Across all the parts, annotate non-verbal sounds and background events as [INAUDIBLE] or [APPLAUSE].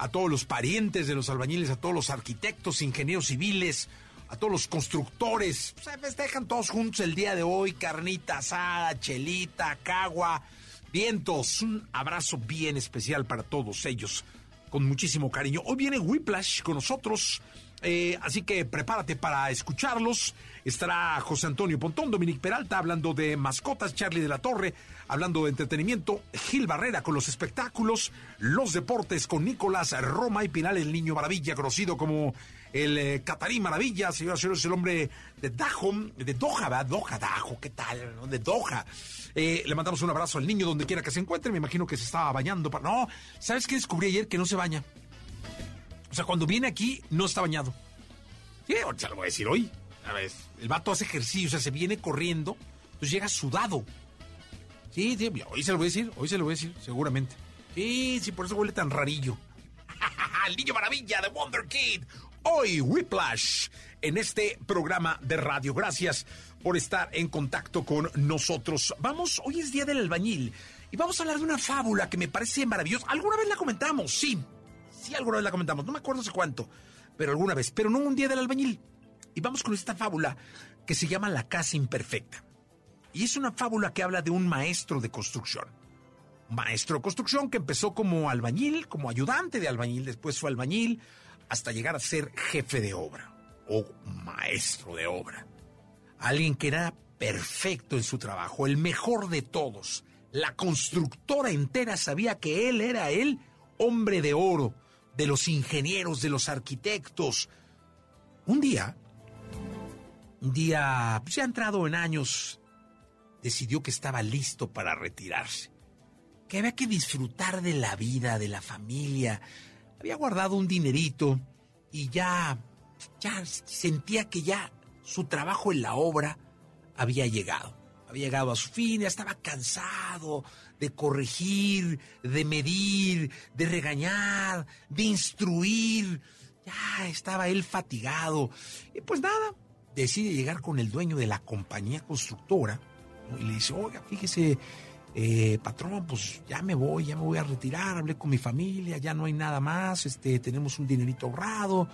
a todos los parientes de los albañiles, a todos los arquitectos, ingenieros civiles, a todos los constructores. Se festejan todos juntos el día de hoy, carnita asada, chelita, cagua, vientos. Un abrazo bien especial para todos ellos, con muchísimo cariño. Hoy viene Whiplash con nosotros. Eh, así que prepárate para escucharlos. Estará José Antonio Pontón, Dominique Peralta hablando de mascotas, Charlie de la Torre hablando de entretenimiento, Gil Barrera con los espectáculos, los deportes con Nicolás Roma y Pinal, el niño maravilla, conocido como el eh, Catarín Maravilla, señor, señor, es el hombre de Dajo, de Doha, ¿verdad? Doha, Dajo, ¿qué tal? De Doha. Eh, le mandamos un abrazo al niño donde quiera que se encuentre, me imagino que se estaba bañando. Para... No, ¿sabes qué descubrí ayer? Que no se baña. O sea, cuando viene aquí, no está bañado. Sí, ahorita lo voy a decir hoy. A ver, el vato hace ejercicio, o sea, se viene corriendo, entonces llega sudado. Sí, sí, hoy se lo voy a decir, hoy se lo voy a decir, seguramente. Sí, sí, por eso huele tan rarillo. [LAUGHS] El niño maravilla de Wonder Kid. Hoy, Whiplash, en este programa de radio. Gracias por estar en contacto con nosotros. Vamos, hoy es Día del Albañil y vamos a hablar de una fábula que me parece maravillosa. ¿Alguna vez la comentamos? Sí, sí, alguna vez la comentamos. No me acuerdo hace cuánto, pero alguna vez. Pero no un Día del Albañil. Y vamos con esta fábula que se llama La Casa Imperfecta. Y es una fábula que habla de un maestro de construcción. Maestro de construcción que empezó como albañil, como ayudante de albañil, después fue albañil, hasta llegar a ser jefe de obra o maestro de obra. Alguien que era perfecto en su trabajo, el mejor de todos. La constructora entera sabía que él era el hombre de oro, de los ingenieros, de los arquitectos. Un día, un día, pues ya entrado en años decidió que estaba listo para retirarse, que había que disfrutar de la vida, de la familia. Había guardado un dinerito y ya, ya sentía que ya su trabajo en la obra había llegado. Había llegado a su fin, ya estaba cansado de corregir, de medir, de regañar, de instruir. Ya estaba él fatigado. Y pues nada, decide llegar con el dueño de la compañía constructora y le dice, oiga, fíjese, eh, patrón, pues ya me voy, ya me voy a retirar, hablé con mi familia, ya no hay nada más, este, tenemos un dinerito ahorrado,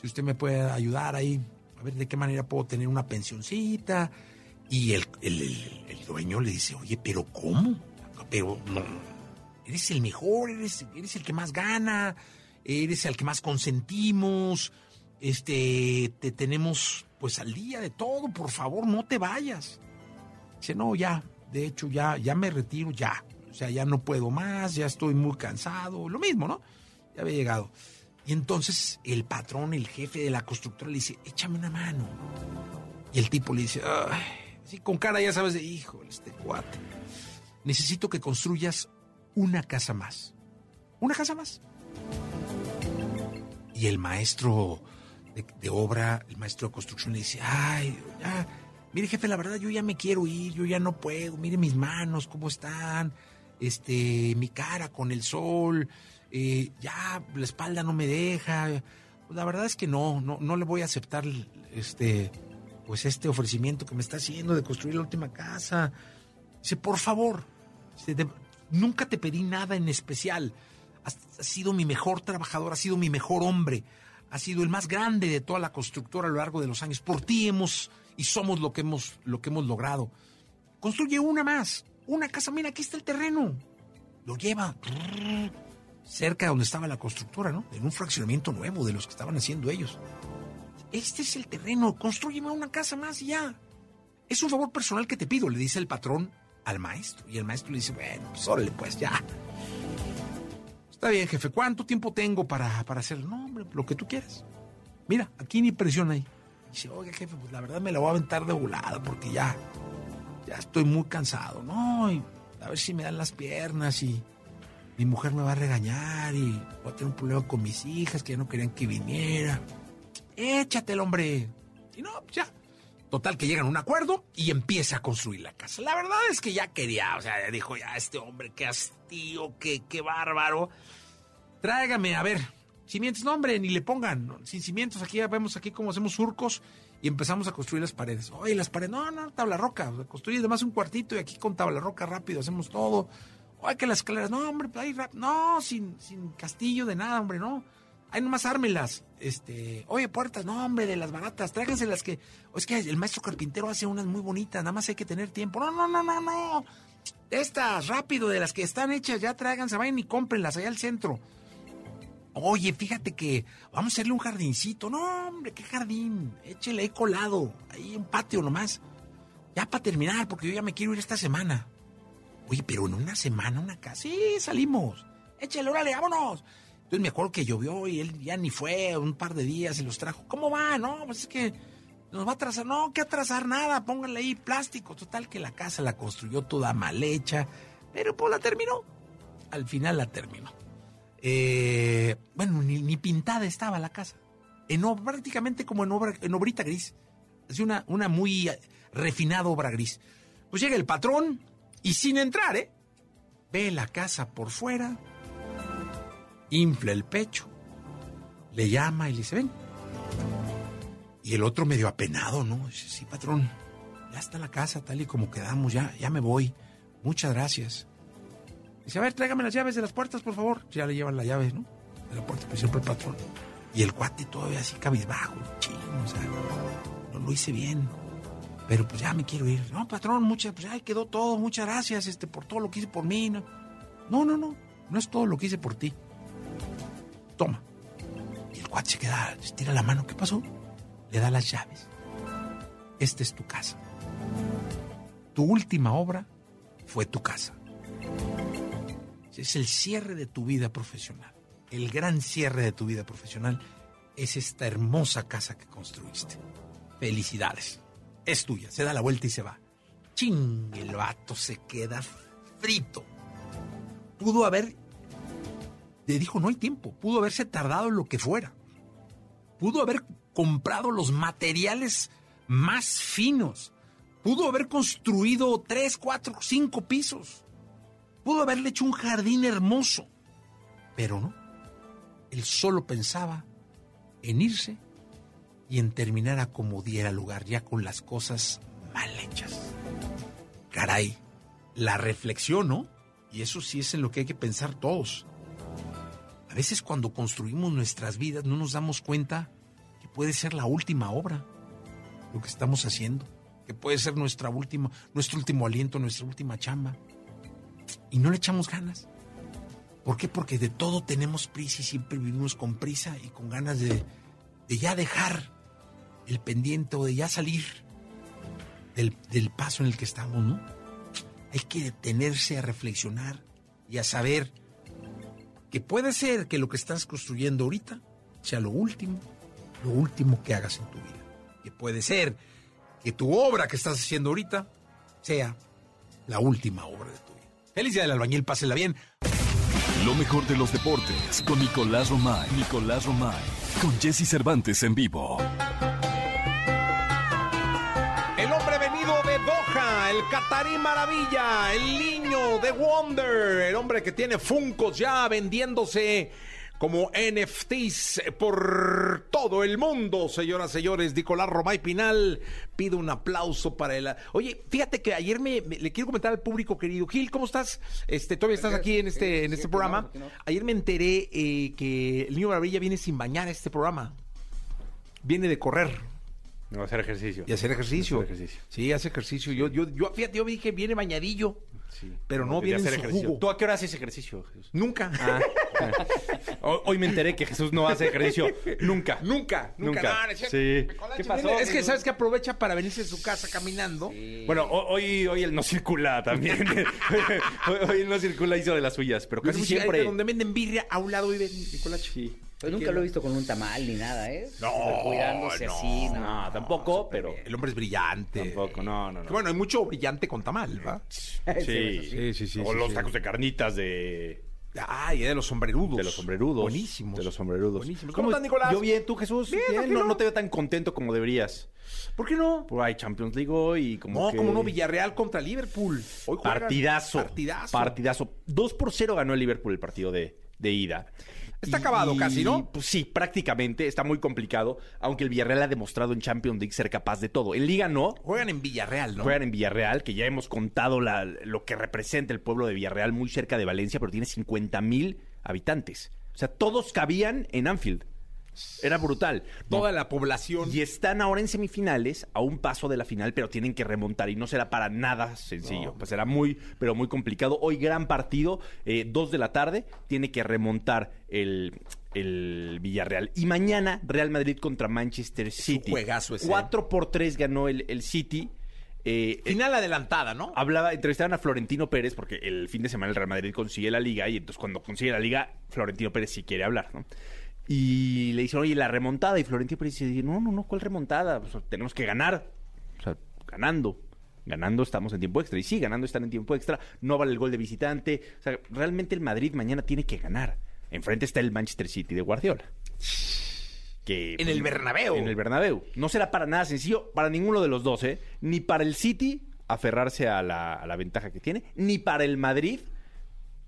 si usted me puede ayudar ahí, a ver de qué manera puedo tener una pensioncita. Y el, el, dueño le dice, oye, pero ¿cómo? Pero no, eres el mejor, eres, eres el que más gana, eres el que más consentimos, este, te tenemos pues al día de todo, por favor, no te vayas. Dice, no, ya, de hecho, ya, ya me retiro, ya. O sea, ya no puedo más, ya estoy muy cansado. Lo mismo, ¿no? Ya había llegado. Y entonces el patrón, el jefe de la constructora, le dice, échame una mano. Y el tipo le dice, Ay, con cara ya sabes de, hijo, este cuate. Necesito que construyas una casa más. Una casa más. Y el maestro de, de obra, el maestro de construcción le dice, ay, ya mire jefe, la verdad yo ya me quiero ir, yo ya no puedo, mire mis manos, cómo están, este, mi cara con el sol, eh, ya la espalda no me deja. la verdad es que no, no, no le voy a aceptar este, pues este ofrecimiento que me está haciendo de construir la última casa. Dice, por favor, nunca te pedí nada en especial. Has, has sido mi mejor trabajador, has sido mi mejor hombre, has sido el más grande de toda la constructora a lo largo de los años. Por ti hemos y somos lo que hemos, lo que hemos logrado. Construye una más, una casa, mira, aquí está el terreno. Lo lleva cerca de donde estaba la constructora, ¿no? En un fraccionamiento nuevo de los que estaban haciendo ellos. Este es el terreno, construyeme una casa más y ya. Es un favor personal que te pido, le dice el patrón al maestro. Y el maestro le dice, bueno, pues órale, pues ya. Está bien, jefe, ¿cuánto tiempo tengo para, para hacerlo? No, hombre, lo que tú quieras. Mira, aquí ni presión hay. Dice, oiga, jefe, pues la verdad me la voy a aventar de volada porque ya, ya estoy muy cansado, ¿no? Y a ver si me dan las piernas y mi mujer me va a regañar y voy a tener un problema con mis hijas que ya no querían que viniera. Échatelo, hombre. Y no, ya. Total, que llegan a un acuerdo y empieza a construir la casa. La verdad es que ya quería, o sea, dijo, ya, este hombre, qué hastío, qué, qué bárbaro. Tráigame, a ver, cimientos, no, hombre, ni le pongan, sin cimientos, aquí ya vemos aquí cómo hacemos surcos y empezamos a construir las paredes. Oye, las paredes, no, no, tabla roca, construye además un cuartito y aquí con tabla roca rápido hacemos todo. Oye, que las escaleras, no, hombre, ahí, no, sin, sin castillo de nada, hombre, no. Ahí nomás ármelas. Este, oye, puertas, no, hombre, de las baratas, tráiganse las que. O es que el maestro carpintero hace unas muy bonitas, nada más hay que tener tiempo. No, no, no, no, no. Estas, rápido, de las que están hechas, ya tráiganse, vayan y cómprenlas allá al centro. Oye, fíjate que vamos a hacerle un jardincito. No, hombre, qué jardín. Échele ahí colado. Ahí un patio nomás. Ya para terminar, porque yo ya me quiero ir esta semana. Oye, pero en una semana, una casa. Sí, salimos. Échale, órale, vámonos. Entonces me acuerdo que llovió y él ya ni fue un par de días y los trajo. ¿Cómo va? No, pues es que nos va a atrasar. No, que atrasar nada, pónganle ahí plástico. Total que la casa la construyó toda mal hecha, pero pues la terminó. Al final la terminó. Eh, bueno, ni, pintada estaba la casa. En, prácticamente como en, obra, en obrita gris. Es una, una muy refinada obra gris. Pues llega el patrón y sin entrar, ¿eh? Ve la casa por fuera infla el pecho, le llama y le dice, ven. Y el otro medio apenado, ¿no? Dice, sí, patrón, ya está la casa tal y como quedamos, ya, ya me voy. Muchas gracias. Dice, a ver, tráigame las llaves de las puertas, por favor. Ya le llevan las llaves, ¿no? De la puerta, pues siempre el patrón. Y el cuate todavía así cabizbajo, chino, o sea, no lo hice bien. Pero pues ya me quiero ir. No, patrón, muchas, pues ya quedó todo, muchas gracias, este, por todo lo que hice por mí. No, no, no, no, no es todo lo que hice por ti toma. Y el cuate se queda, estira la mano, ¿qué pasó? Le da las llaves. Esta es tu casa. Tu última obra fue tu casa. Es el cierre de tu vida profesional. El gran cierre de tu vida profesional es esta hermosa casa que construiste. Felicidades. Es tuya. Se da la vuelta y se va. Ching, el vato se queda frito. Pudo haber le dijo, no hay tiempo. Pudo haberse tardado lo que fuera. Pudo haber comprado los materiales más finos. Pudo haber construido tres, cuatro, cinco pisos. Pudo haberle hecho un jardín hermoso. Pero no. Él solo pensaba en irse y en terminar a como diera lugar, ya con las cosas mal hechas. Caray, la reflexión, ¿no? Y eso sí es en lo que hay que pensar todos. A veces cuando construimos nuestras vidas no nos damos cuenta que puede ser la última obra, lo que estamos haciendo, que puede ser nuestra última, nuestro último aliento, nuestra última chamba. Y no le echamos ganas. ¿Por qué? Porque de todo tenemos prisa y siempre vivimos con prisa y con ganas de, ya dejar el pendiente o de ya salir del, paso en el que estamos, ¿no? Hay que detenerse a reflexionar y a saber que puede ser que lo que estás construyendo ahorita sea lo último, lo último que hagas en tu vida. Que puede ser que tu obra que estás haciendo ahorita sea la última obra de tu. Feliz día del albañil, pásela bien. Lo mejor de los deportes con Nicolás Romay. Nicolás Romay. Con Jesse Cervantes en vivo. el Catarí Maravilla, el niño de Wonder, el hombre que tiene Funcos ya vendiéndose como NFTs por todo el mundo, señoras y señores. Nicolás Romay Pinal pide un aplauso para él. Oye, fíjate que ayer me, le quiero comentar al público querido. Gil, ¿cómo estás? Este, todavía estás aquí en este, en este programa. Ayer me enteré eh, que el niño Maravilla viene sin bañar a este programa. Viene de correr. No, hacer ejercicio. Y hacer ejercicio. Hacer ejercicio. Sí, hace ejercicio. Yo, yo, yo, fíjate, yo dije, viene bañadillo. Sí. Pero no quería viene en su jugo. ¿Tú a qué hora haces ejercicio, Jesús? Nunca. Ah, Hoy hoy me enteré que Jesús no hace ejercicio nunca. Nunca, nunca. No, no. Sí. ¿Qué pasó? Es que sabes que aprovecha para venirse a su casa caminando. Bueno, ho- hoy, hoy él no circula también. [LAUGHS] hoy, él no circula, hizo de las suyas, pero casi siempre. Donde venden birria, a un lado vive Nicolás. Sí. Pues nunca lo he visto con un tamal ni nada, ¿eh? No, cuidándose no, así, ¿no? No, tampoco, pero. El hombre es brillante. Tampoco, no, no, no. Bueno, hay mucho brillante con tamal, ¿va? [LAUGHS] Sí. Sí, sí, sí, O sí, los sí. tacos de carnitas de. Ay, de los sombrerudos. De los sombrerudos. Buenísimos. De los sombrerudos. Buenísimos. ¿Cómo estás, Nicolás? Yo bien, tú, Jesús. Bien, ¿por no, no? te veo tan contento como deberías. ¿Por qué no? Pues hay Champions League hoy y como No, que- como no, Villarreal contra Liverpool. Hoy. Partidazo. Partidazo. Partidazo. 2 por 0 ganó el Liverpool el partido de, de ida. Está acabado casi, ¿no? Pues sí, prácticamente. Está muy complicado. Aunque el Villarreal ha demostrado en Champions League ser capaz de todo. En Liga no. Juegan en Villarreal, ¿no? Juegan en Villarreal, que ya hemos contado la- lo que representa el pueblo de Villarreal, muy cerca de Valencia, pero tiene 50 mil habitantes. O sea, todos cabían en Anfield. Era brutal. Toda la población. Y están ahora en semifinales, a un paso de la final, pero tienen que remontar y no será para nada sencillo. Pues será muy, pero muy complicado. Hoy gran partido, eh, dos de la tarde, tiene que remontar el, el Villarreal. Y mañana Real Madrid contra Manchester City. juegazo ese. 4 por 3 ganó el, el City. Eh, Final adelantada, ¿no? Hablaba, entrevistaban a Florentino Pérez porque el fin de semana el Real Madrid consigue la liga y entonces cuando consigue la liga, Florentino Pérez sí quiere hablar, ¿no? Y le dicen, oye, la remontada. Y Florentino Pérez dice, no, no, no, ¿cuál remontada? Pues, tenemos que ganar. O sea, ganando. Ganando estamos en tiempo extra. Y sí, ganando están en tiempo extra. No vale el gol de visitante. O sea, realmente el Madrid mañana tiene que ganar. Enfrente está el Manchester City de Guardiola. Que, En el Bernabéu. En el Bernabéu. No será para nada sencillo para ninguno de los dos, ¿eh? Ni para el City aferrarse a la, a la ventaja que tiene, ni para el Madrid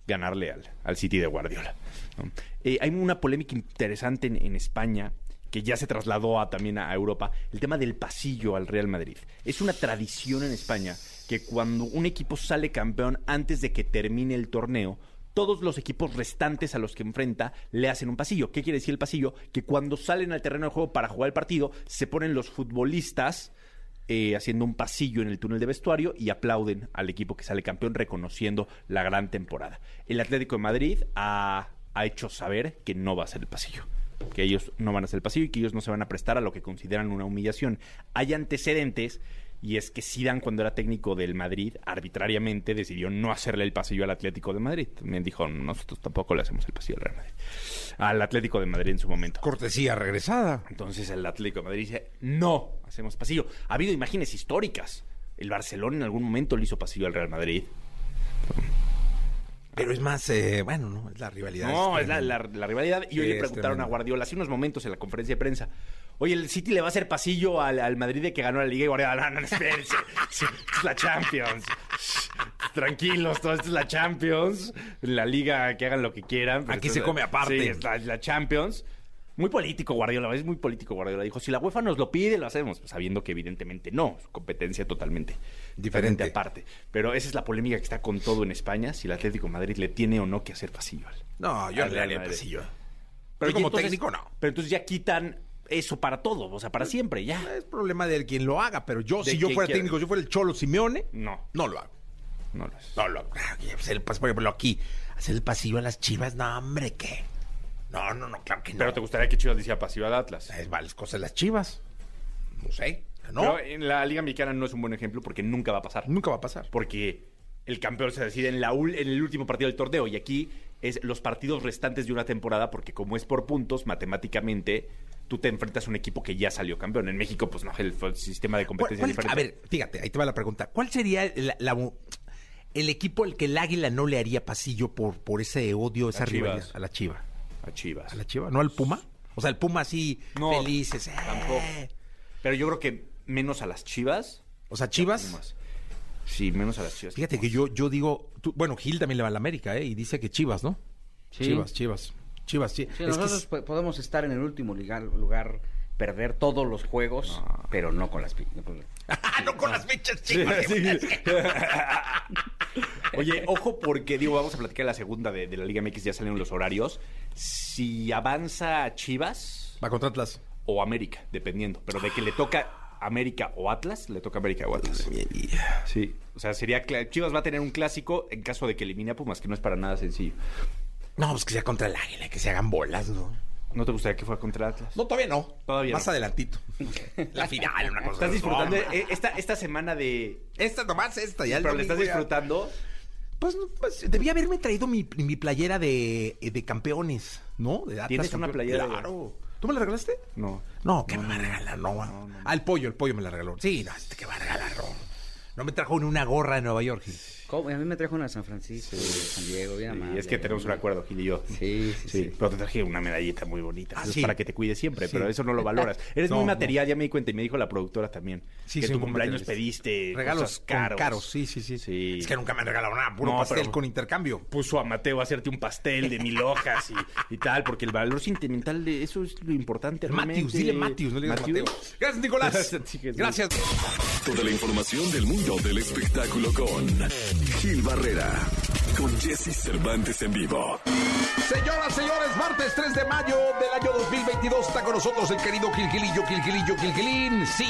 ganarle al, al City de Guardiola. Eh, hay una polémica interesante en, en España que ya se trasladó a, también a Europa, el tema del pasillo al Real Madrid. Es una tradición en España que cuando un equipo sale campeón antes de que termine el torneo, todos los equipos restantes a los que enfrenta le hacen un pasillo. ¿Qué quiere decir el pasillo? Que cuando salen al terreno de juego para jugar el partido, se ponen los futbolistas eh, haciendo un pasillo en el túnel de vestuario y aplauden al equipo que sale campeón reconociendo la gran temporada. El Atlético de Madrid ha, ha hecho saber que no va a ser el pasillo, que ellos no van a hacer el pasillo y que ellos no se van a prestar a lo que consideran una humillación. Hay antecedentes y es que Zidane cuando era técnico del Madrid arbitrariamente decidió no hacerle el pasillo al Atlético de Madrid. También dijo, nosotros tampoco le hacemos el pasillo al Real Madrid. Al Atlético de Madrid en su momento. Cortesía regresada. Entonces el Atlético de Madrid dice, no, hacemos pasillo. Ha habido imágenes históricas. El Barcelona en algún momento le hizo pasillo al Real Madrid. Pero es más, eh, bueno, no, es la rivalidad. No, es la, tremenda. la- la rivalidad. Y hoy Sí, le es preguntaron a. Guardiola hace unos momentos en la conferencia de prensa. Oye, ¿el City le va a hacer pasillo al, al Madrid de que ganó la Liga? Y Guardiola, no, no, espérense. Es la Champions. Tranquilos, todo esto es la Champions. La Liga, que hagan lo que quieran. pero Aquí se come aparte. Sí, es la, Champions. Muy político Guardiola, es muy político Guardiola. Dijo, si la UEFA nos lo pide, lo hacemos. Sabiendo que evidentemente no, es competencia totalmente Diferente. totalmente aparte. Pero esa es la polémica que está con todo en España, si el Atlético de Madrid le tiene o no que hacer pasillo al, No, yo le haría pasillo. Pero como entonces- técnico, no. Pero entonces ya quitan eso para todo, o sea, para siempre, ya. Es problema de quien lo haga, pero yo, De si yo quien fuera quiera. técnico, si yo fuera el Cholo Simeone, No, no lo hago. no lo es. No lo hago. Ah, oye, hacer el pas- por ejemplo, aquí, hacer el pasillo a las chivas, no, hombre, ¿qué? No, no, no, claro que no. Pero te gustaría que Chivas le hiciera pasillo al Atlas. Es vales cosas las chivas. No sé. No, Pero en la Liga Mexicana no es un buen ejemplo porque nunca va a pasar. nunca va a pasar. Porque el campeón se decide en, la ul- en el último partido del torneo y aquí es los partidos restantes de una temporada porque como es por puntos, matemáticamente tú te enfrentas a un equipo que ya salió campeón. En México, pues no, el, el sistema de ¿Cuál- competencia es diferente. a ver, fíjate, ahí te va la pregunta. ¿Cuál sería la- la- el equipo al que el águila no le haría pasillo por, por ese odio, esa A Chivas. rivalidad? A la chiva. A Chivas. ¿A la chiva? ¿No al Puma? O sea, el Puma así, No, felices. eh. Tampoco. Pero yo creo que menos a las Chivas. O sea, Chivas. Sí, menos a las Chivas. Fíjate que yo, yo digo, tú- bueno, Gil también le va a la América, ¿eh? Y dice que Chivas, ¿no? Sí. Chivas, Chivas. Chivas, sí. Sí, Es que nosotros podemos estar en el último lugar, lugar perder todos los juegos, pero no con las... pi- no con- Ah, [LAUGHS] no con las fichas Sí, chivas. sí. [LAUGHS] Oye, ojo porque, digo, vamos a platicar la segunda de, de la Liga MX, ya salieron los horarios. Si avanza Chivas Va contra Atlas. o América, dependiendo, pero de que le toca América o Atlas, le toca América o Atlas. Sí. O sea, sería Chivas va a tener un clásico en caso de que elimine a Pumas, que no es para nada sencillo. No, pues que sea contra el águila, que se hagan bolas, ¿no? ¿No te gustaría que fuera contra Atlas? No, todavía no. Todavía Más no. adelantito. La final, una cosa. ¿Estás disfrutando No, eh, esta, esta semana de... Esta nomás, esta. Ya Pero le estás disfrutando? Pues, no, pues, debía haberme traído mi, mi playera de, de campeones, ¿no? De Atlas ¿Tienes una playera de- Claro. ¿Tú me la regalaste? No. No, ¿qué me va a regalar? No, Ah, el pollo, el pollo me la regaló. Sí, no, este que va a regalar, no. No me trajo ni una gorra de Nueva York. Gil. ¿Cómo? A mí me trajo una de San Francisco, de San Diego, bien Y amable. es que tenemos un acuerdo, Gil y yo. Sí, sí, sí. Pero te traje una medallita muy bonita. Ah, Eso es sí. para que te cuides siempre, Sí. pero eso no lo valoras. [LAUGHS] Eres No, muy no. material, ya me di cuenta y me dijo la productora también. Sí, que tu cumpleaños pediste Regalos cosas caros. caros. Sí, sí, sí, Sí. Es que nunca me han regalado nada. Puro No, pastel pero- con intercambio. Puso a Mateo a hacerte un pastel de mil hojas y, y tal, porque el valor sentimental de eso es lo importante. Matthews, realmente. dile Matthews, no le digas Matthews. Mateo. Gracias, Nicolás. [LAUGHS] Sí. Gracias. Toda la información del mundo del espectáculo con Gil Barrera, con Jesse Cervantes en vivo. Señoras, señores, martes 3 de mayo del año 2022 está con nosotros el querido Gilgilillo, Gilgilillo, Gilgilín. Sí,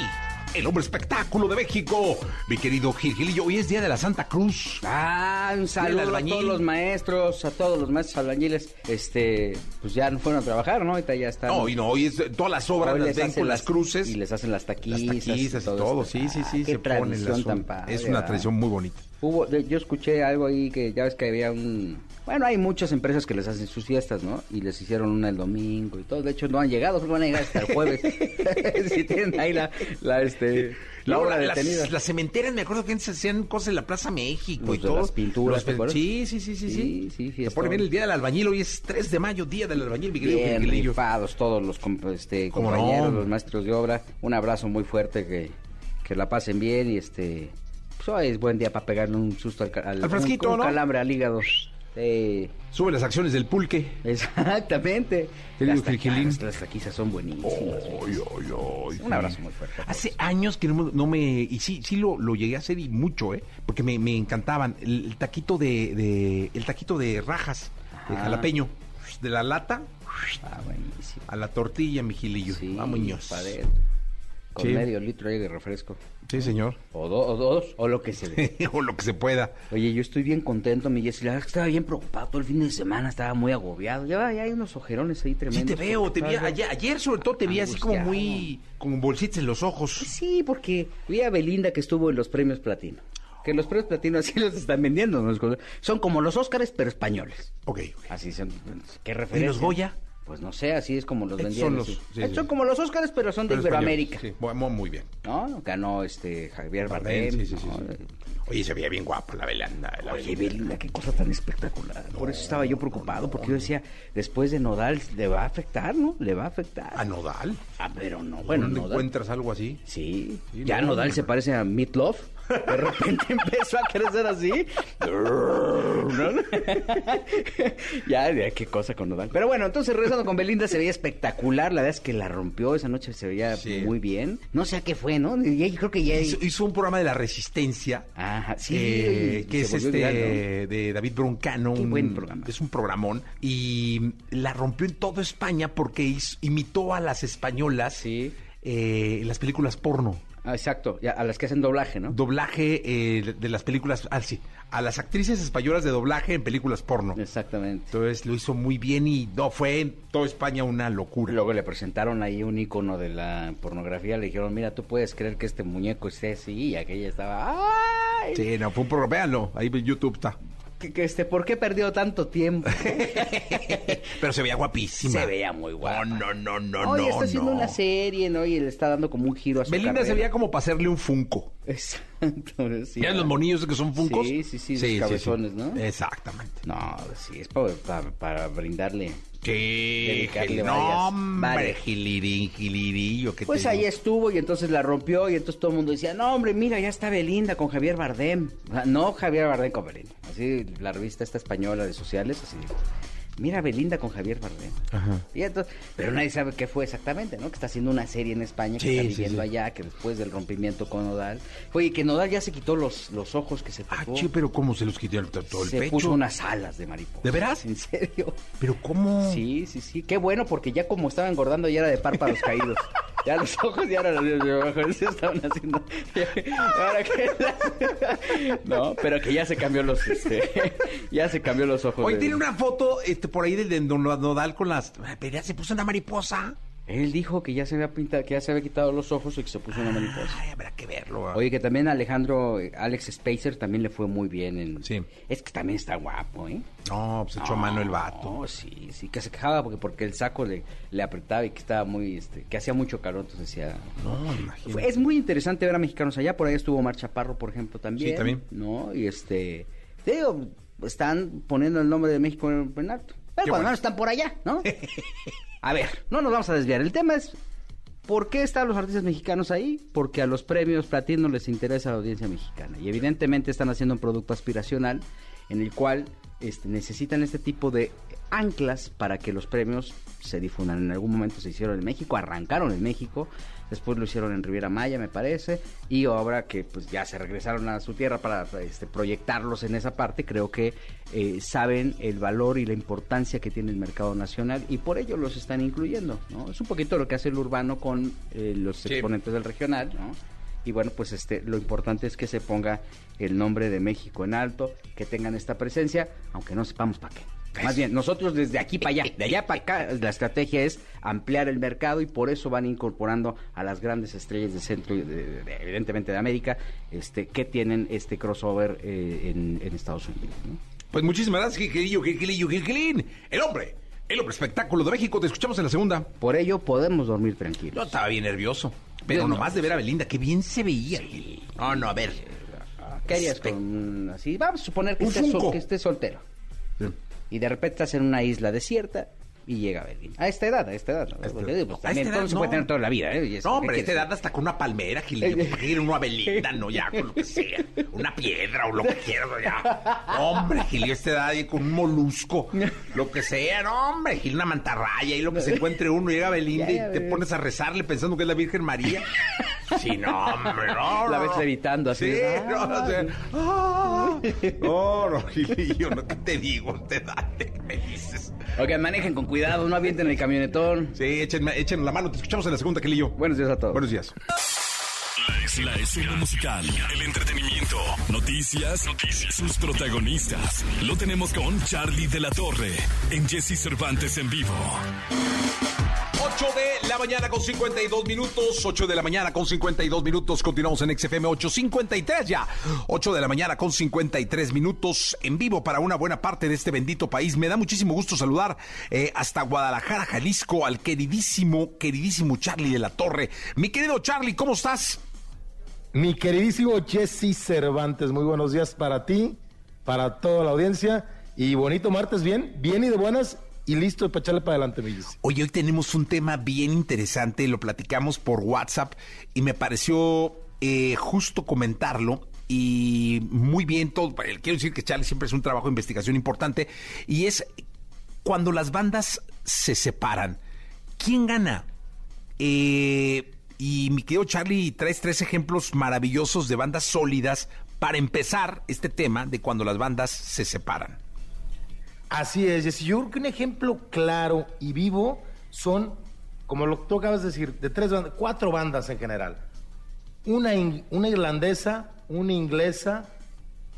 el hombre espectáculo de México. Mi querido Gilgilillo, hoy es día de la Santa Cruz. Ah, un saludo a todos los maestros, a todos los maestros albañiles. Este, pues ya no fueron a trabajar, ¿no? Ahorita ya están. No, y no, hoy es todas las obras Hoy las les ven con las cruces. Y les hacen las las taquizas. taquizas y todo, esto. sí, sí, Ah, sí, qué se ponen las tradición tan padre, Es una tradición muy bonita. Hubo, de- yo escuché algo ahí que ya ves que había un... Bueno, hay muchas empresas que les hacen sus fiestas, ¿no? Y les hicieron una el domingo y todo. De hecho, no han llegado, solo van a llegar hasta el jueves. [LAUGHS] [LAUGHS] si tienen ahí la, la, este, la Luego, obra la- detenida. las, las cementeras, me acuerdo que antes hacían cosas en la Plaza México Los y de todo. las pinturas, ¿te acuerdas? Sí, sí, sí, sí, sí. Sí, sí, pone bien el día del albañil, hoy es 3 de mayo, día del albañil, mi querido Bien Gilgilillo. rifados todos los este, ¿Cómo compañeros, no? los maestros de obra. Un abrazo muy fuerte, que, que la pasen bien y este... Es buen día para pegarle un susto al, al, Al frasquito, un, un ¿no? calambre al hígado. Sí, Sube las acciones del pulque. exactamente. Las, taquizas- las taquizas son buenísimas. Un abrazo muy fuerte. Hace años que no, no me... Y sí, sí lo, lo llegué a hacer y mucho, ¿eh? Porque me, me encantaban. El, el taquito de, de- El taquito de rajas, de jalapeño. De la lata Ah, buenísimo. a la tortilla, mi gilillo. Sí, Vámonos. Con Sí. medio litro ahí de refresco. Sí, señor. O, do- o dos, o lo que se dé. [LAUGHS] o lo que se pueda. Oye, yo estoy bien contento, mi Jessy. La verdad que estaba bien preocupado todo el fin de semana, estaba muy agobiado. Ya, ya hay unos ojerones ahí Sí, tremendos. te veo, te vi. Ayer, ayer sobre todo te vi así como muy... Con bolsitas en los ojos. Sí, porque vi a Belinda que estuvo en los premios platino. Que los premios platino así los están vendiendo. ¿no? Son como los Óscares, pero españoles. Ok, ok. Así son. ¿Qué referencia? los Goya? Pues no sé, así es como los vendían. son los- sí. sí. Son como los Óscares, pero son de Pero Iberoamérica. español, Sí, muy, muy bien. ¿No? Ganó este Javier Bardem, Bardem. sí, sí, sí, ¿no? Oye, se veía bien guapa la Belanda. la Oye, Belinda. Qué cosa tan espectacular. Por eso estaba yo preocupado, porque yo decía, después de Nodal, le va a afectar, ¿no? Le va a afectar. ¿A Nodal? Ah, pero no, bueno, ¿Dónde Nodal. encuentras algo así? Sí, ya no, Nodal no. se parece a Meatloaf. De repente [LAUGHS] empezó a crecer así. ¿No? [LAUGHS] ya, ya, qué cosa con Nodal. Pero bueno, entonces regresando con Belinda se veía espectacular. La verdad es que la rompió esa noche, se veía Sí. muy bien. No sé a qué fue, ¿no? Y creo que ya. Hizo, hizo un programa de la resistencia. Ajá, sí. eh, que es este viral, de David Broncano. Qué un- buen programa. Es un programón. Y la rompió en toda España porque hizo- imitó a las españolas Sí. eh, en las películas porno. Ah, exacto, a las que hacen doblaje, ¿no? Doblaje eh, de- de las películas. Ah, sí. A las actrices españolas de doblaje en películas porno. Exactamente. Entonces lo hizo muy bien y no, fue en toda España una locura. Luego le presentaron ahí un icono de la pornografía. Le dijeron, mira, tú puedes creer que este muñeco esté así. Y aquella estaba, ¡ay! Sí, no, fue un programa. Véanlo, ahí en YouTube está. Que, que este, ¿Por qué perdió tanto tiempo? [LAUGHS] Pero se veía guapísima. Se veía muy guapa. No, no, no, no, Oye, no. está haciendo no. una serie, ¿no? Y le está dando como un giro a su Belinda se carrera. veía como para hacerle un funko. Exacto, [LAUGHS] sí. ¿Vieron los monillos que son funcos? Sí, sí, sí, los cabezones, ¿no? Exactamente. No, sí, es para, para- para brindarle. Sí, varias- no, hombre, gilirín, gilirillo. que Pues ahí digo. estuvo y entonces la rompió y entonces todo el mundo decía, no hombre, mira, ya está Belinda con Javier Bardem. No Javier Bardem con Belinda. Así la revista esta española de sociales, así dijo, mira Belinda con Javier Bardem. Ajá. Y entonces, pero nadie sabe qué fue exactamente, ¿no? Que está haciendo una serie en España, que Sí, está viviendo sí. allá, que después del rompimiento con Nodal. Oye, que Nodal ya se quitó los, los ojos que se Ah, tatuó. che, pero ¿cómo se los quitó el- todo el se pecho? puso unas alas de mariposa. ¿De veras? En serio. Pero ¿cómo? Sí, sí, sí. Qué bueno, porque ya como estaba engordando ya era de párpados caídos. [LAUGHS] Ya los ojos ya ahora los se estaban haciendo. Ahora que no, pero que ya se cambió los este, ya se cambió los ojos. De- tiene una foto este, por ahí de, de Nodal con las... Pero ya se puso una mariposa. Él dijo que ya se había pintado, que ya se había quitado los ojos y que se puso una mariposa. Ay, habrá que verlo. Oye, que también Alejandro, eh, Alex Spacer también le fue muy bien en... Sí. Es que también está guapo, ¿eh? No, pues echó mano el vato. No, sí, sí, que se quejaba porque, porque el saco le, le apretaba y que estaba muy, este, que hacía mucho calor, entonces decía... No, imagínate. Es muy interesante ver a mexicanos allá, por ahí estuvo Omar Chaparro, por ejemplo, también. Sí, también. ¿No? Y este, te digo, están poniendo el nombre de México en, en alto. Pero Qué cuando bueno. menos están por allá, ¿no? [LAUGHS] A ver, no nos vamos a desviar. El tema es, ¿por qué están los artistas mexicanos ahí? Porque a los premios platino les interesa la audiencia mexicana. Y evidentemente están haciendo un producto aspiracional en el cual este, necesitan este tipo de anclas para que los premios se difundan. En algún momento se hicieron en México, arrancaron en México, después lo hicieron en Riviera Maya, me parece, y ahora que pues ya se regresaron a su tierra para este, proyectarlos en esa parte, creo que eh, saben el valor y la importancia que tiene el mercado nacional y por ello los están incluyendo, ¿no? Es un poquito lo que hace el urbano con eh, los Sí. exponentes del regional, ¿no? Y bueno, pues este, lo importante es que se ponga el nombre de México en alto, que tengan esta presencia, aunque no sepamos para qué. Más bien, nosotros desde aquí para allá, de allá para acá, la estrategia es ampliar el mercado y por eso van incorporando a las grandes estrellas de centro, de- de- de- evidentemente de América, este, que tienen este crossover eh, en, en Estados Unidos. ¿no? Pues muchísimas gracias, Gilgilillo, Gilgilillo, Gilgilín. El hombre, el hombre espectáculo de México. Te escuchamos en la segunda. Por ello podemos dormir Yo tranquilos. estaba bien nervioso. Pero Yo no. nomás de ver a Belinda, qué bien se veía. No, no, a ver. ¿Qué harías con un- así? Vamos a suponer que estés, sol- que estés soltero. Y de repente estás en una isla desierta y llega Berlín. A esta edad, a esta edad. ¿no? Porque, pues, A también esta todo edad, se puede no. tener toda la vida. ¿eh? Eso, No, ¿qué hombre, quieres? esta edad hasta con una palmera, Gilillo. ¿Para quieren una Belinda? No, ya, con lo que sea. Una piedra o lo que quieras, ya. Hombre, Gilillo, esta edad y con un molusco. Lo que sea, no, hombre, Gil, una mantarraya y lo que se [LAUGHS] encuentre uno. Llega Belinda Ya, ya y te pones a rezarle pensando que es la Virgen María. Sí, no, hombre, no. La ves levitando así. Sí, Ah. no, ah. no, no, Gilillo, no, ¿qué te digo? Te dale, me dices. Oigan, manejen con cuidado, no avienten el camionetón. Sí, échenme, échenme la mano. Te escuchamos en la segunda, Gilillo. Buenos días a todos. Buenos días. La, es- la escena musical, el entretenimiento, noticias, noticias, sus protagonistas. Lo tenemos con Charlie de la Torre en Jesse Cervantes en vivo. 8 de la mañana con 52 minutos. 8 de la mañana con 52 minutos. Continuamos en XFM 853 ya. 8 de la mañana con 53 minutos en vivo para una buena parte de este bendito país. Me da muchísimo gusto saludar eh, hasta Guadalajara, Jalisco, al queridísimo, queridísimo Charlie de la Torre. Mi querido Charlie, ¿cómo estás? Mi queridísimo Jesse Cervantes, muy buenos días para ti, para toda la audiencia y bonito martes, bien, bien y de buenas y listo para echarle para adelante, mi. Oye, hoy tenemos un tema bien interesante, lo platicamos por WhatsApp y me pareció eh, justo comentarlo y muy bien todo. eh, Quiero decir que Charlie siempre es un trabajo de investigación importante y es cuando las bandas se separan. ¿Quién gana? Eh, y mi querido Charlie, traes tres ejemplos maravillosos de bandas sólidas para empezar este tema de cuando las bandas se separan. Así es, Jesse. Yo creo que un ejemplo claro y vivo son, como lo tú acabas de decir, de tres bandas, cuatro bandas en general. Una, una irlandesa, una inglesa,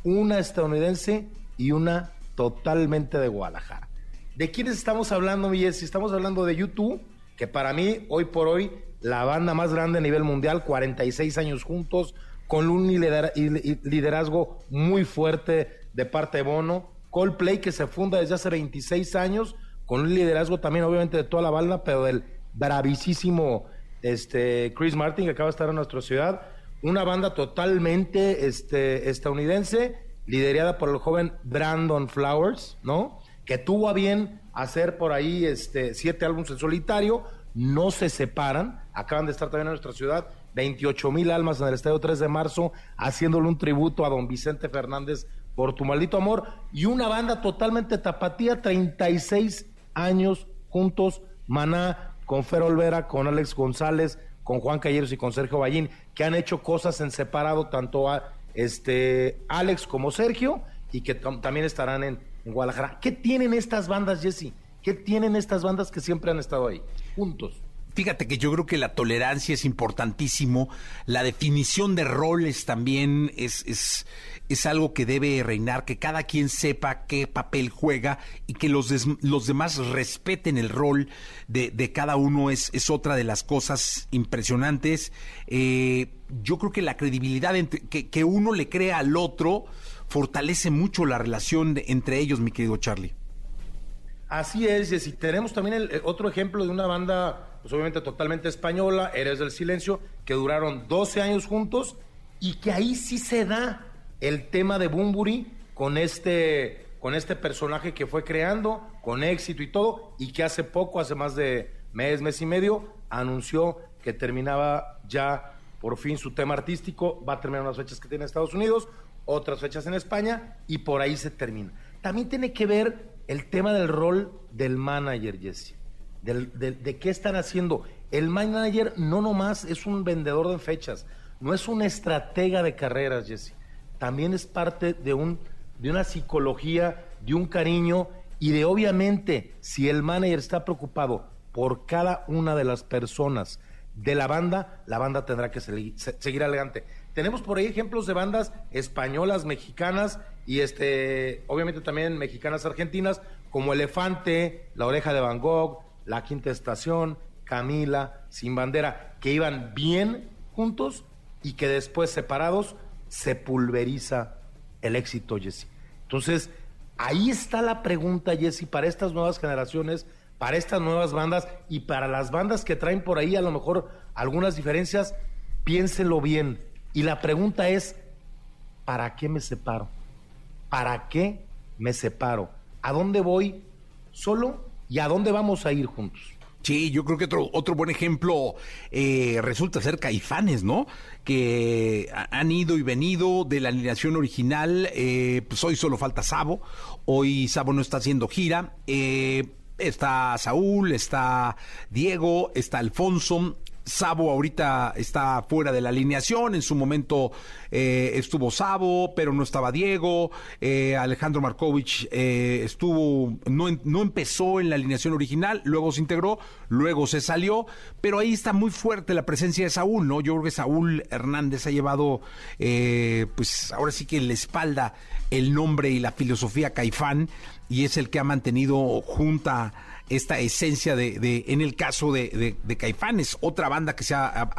una estadounidense y una totalmente de Guadalajara. ¿De quiénes estamos hablando, mi Jesse? Estamos hablando de YouTube, que para mí, hoy por hoy, la banda más grande a nivel mundial, 46 años juntos, con un liderazgo muy fuerte de parte de Bono. Coldplay, que se funda desde hace 26 años, con un liderazgo también, obviamente, de toda la banda, pero del bravísimo este, Chris Martin, que acaba de estar en nuestra ciudad. Una banda totalmente este, estadounidense, liderada por el joven Brandon Flowers, ¿no? Que tuvo a bien hacer por ahí este, siete álbumes en solitario, no se separan, acaban de estar también en nuestra ciudad, 28 mil almas en el Estadio 3 de marzo, haciéndole un tributo a don Vicente Fernández por tu maldito amor, y una banda totalmente tapatía, 36 años juntos, Maná, con Fer Olvera, con Alex González, con Juan Calleros y con Sergio Ballín, que han hecho cosas en separado tanto a este Alex como Sergio, y que tam- también estarán en, en Guadalajara. ¿Qué tienen estas bandas, Jesse? ¿Qué tienen estas bandas que siempre han estado ahí, fíjate que yo creo que la tolerancia es importantísimo, la definición de roles también es, es, es algo que debe reinar, que cada quien sepa qué papel juega y que los, los demás respeten el rol de, de cada uno es, es, otra de las cosas impresionantes. Eh, yo creo que la credibilidad entre, que, que, uno le crea al otro fortalece mucho la relación de, entre ellos, mi querido Charlie. Así es, y tenemos también el, otro ejemplo de una banda, pues obviamente totalmente española, Eres del Silencio, que duraron 12 años juntos y que ahí sí se da el tema de Bumburi con este, con este personaje que fue creando, con éxito y todo, y que hace poco, hace más de mes, mes y medio, anunció que terminaba ya por fin su tema artístico, va a terminar unas fechas que tiene en Estados Unidos, otras fechas en España, y por ahí se termina. También tiene que ver el tema del rol del manager, Jesse. De qué están haciendo. El manager no nomás es un vendedor de fechas, no es un estratega de carreras, Jesse también es parte de, un, de una psicología, de un cariño y de obviamente si el manager está preocupado por cada una de las personas de la banda, la banda tendrá que seguir adelante. Tenemos por ahí ejemplos de bandas españolas, mexicanas y este, obviamente también mexicanas argentinas, como Elefante, La Oreja de Van Gogh, La Quinta Estación, Camila, Sin Bandera, que iban bien juntos y que después separados se pulveriza el éxito, Jesse. Entonces, ahí está la pregunta, Jesse, para estas nuevas generaciones, para estas nuevas bandas y para las bandas que traen por ahí a lo mejor algunas diferencias, piénsenlo bien. Y la pregunta es, ¿para qué me separo? ¿Para qué me separo? ¿A dónde voy solo y a dónde vamos a ir juntos? Sí, yo creo que otro, otro buen ejemplo eh, resulta ser Caifanes, ¿no? Que han ido y venido de la alineación original. Eh, pues hoy solo falta Sabo. Hoy Sabo no está haciendo gira. Eh, está Saúl, está Diego, está Alfonso. Sabo ahorita está fuera de la alineación, en su momento eh, estuvo Sabo, pero no estaba Diego, eh, Alejandro Markovich eh, estuvo, no, no empezó en la alineación original, luego se integró, luego se salió, pero ahí está muy fuerte la presencia de Saúl, ¿no? Yo creo que Saúl Hernández ha llevado, pues ahora sí que en la espalda el nombre y la filosofía Caifán, y es el que ha mantenido junta esta esencia de, en el caso de, de, Caifanes, otra banda que se ha,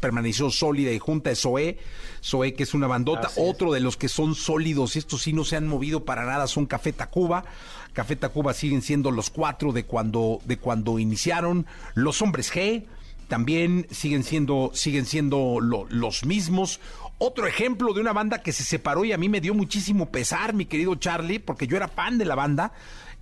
permanecido sólida y junta es Zoé, Zoé que es una bandota, otro de los que son sólidos, estos sí no se han movido para nada, son Café Tacuba, Café Tacuba siguen siendo los cuatro de cuando, de cuando iniciaron, los Hombres G, también siguen siendo, siguen siendo los mismos. Otro ejemplo de una banda que se separó y a mí me dio muchísimo pesar, mi querido Charlie, porque yo era fan de la banda,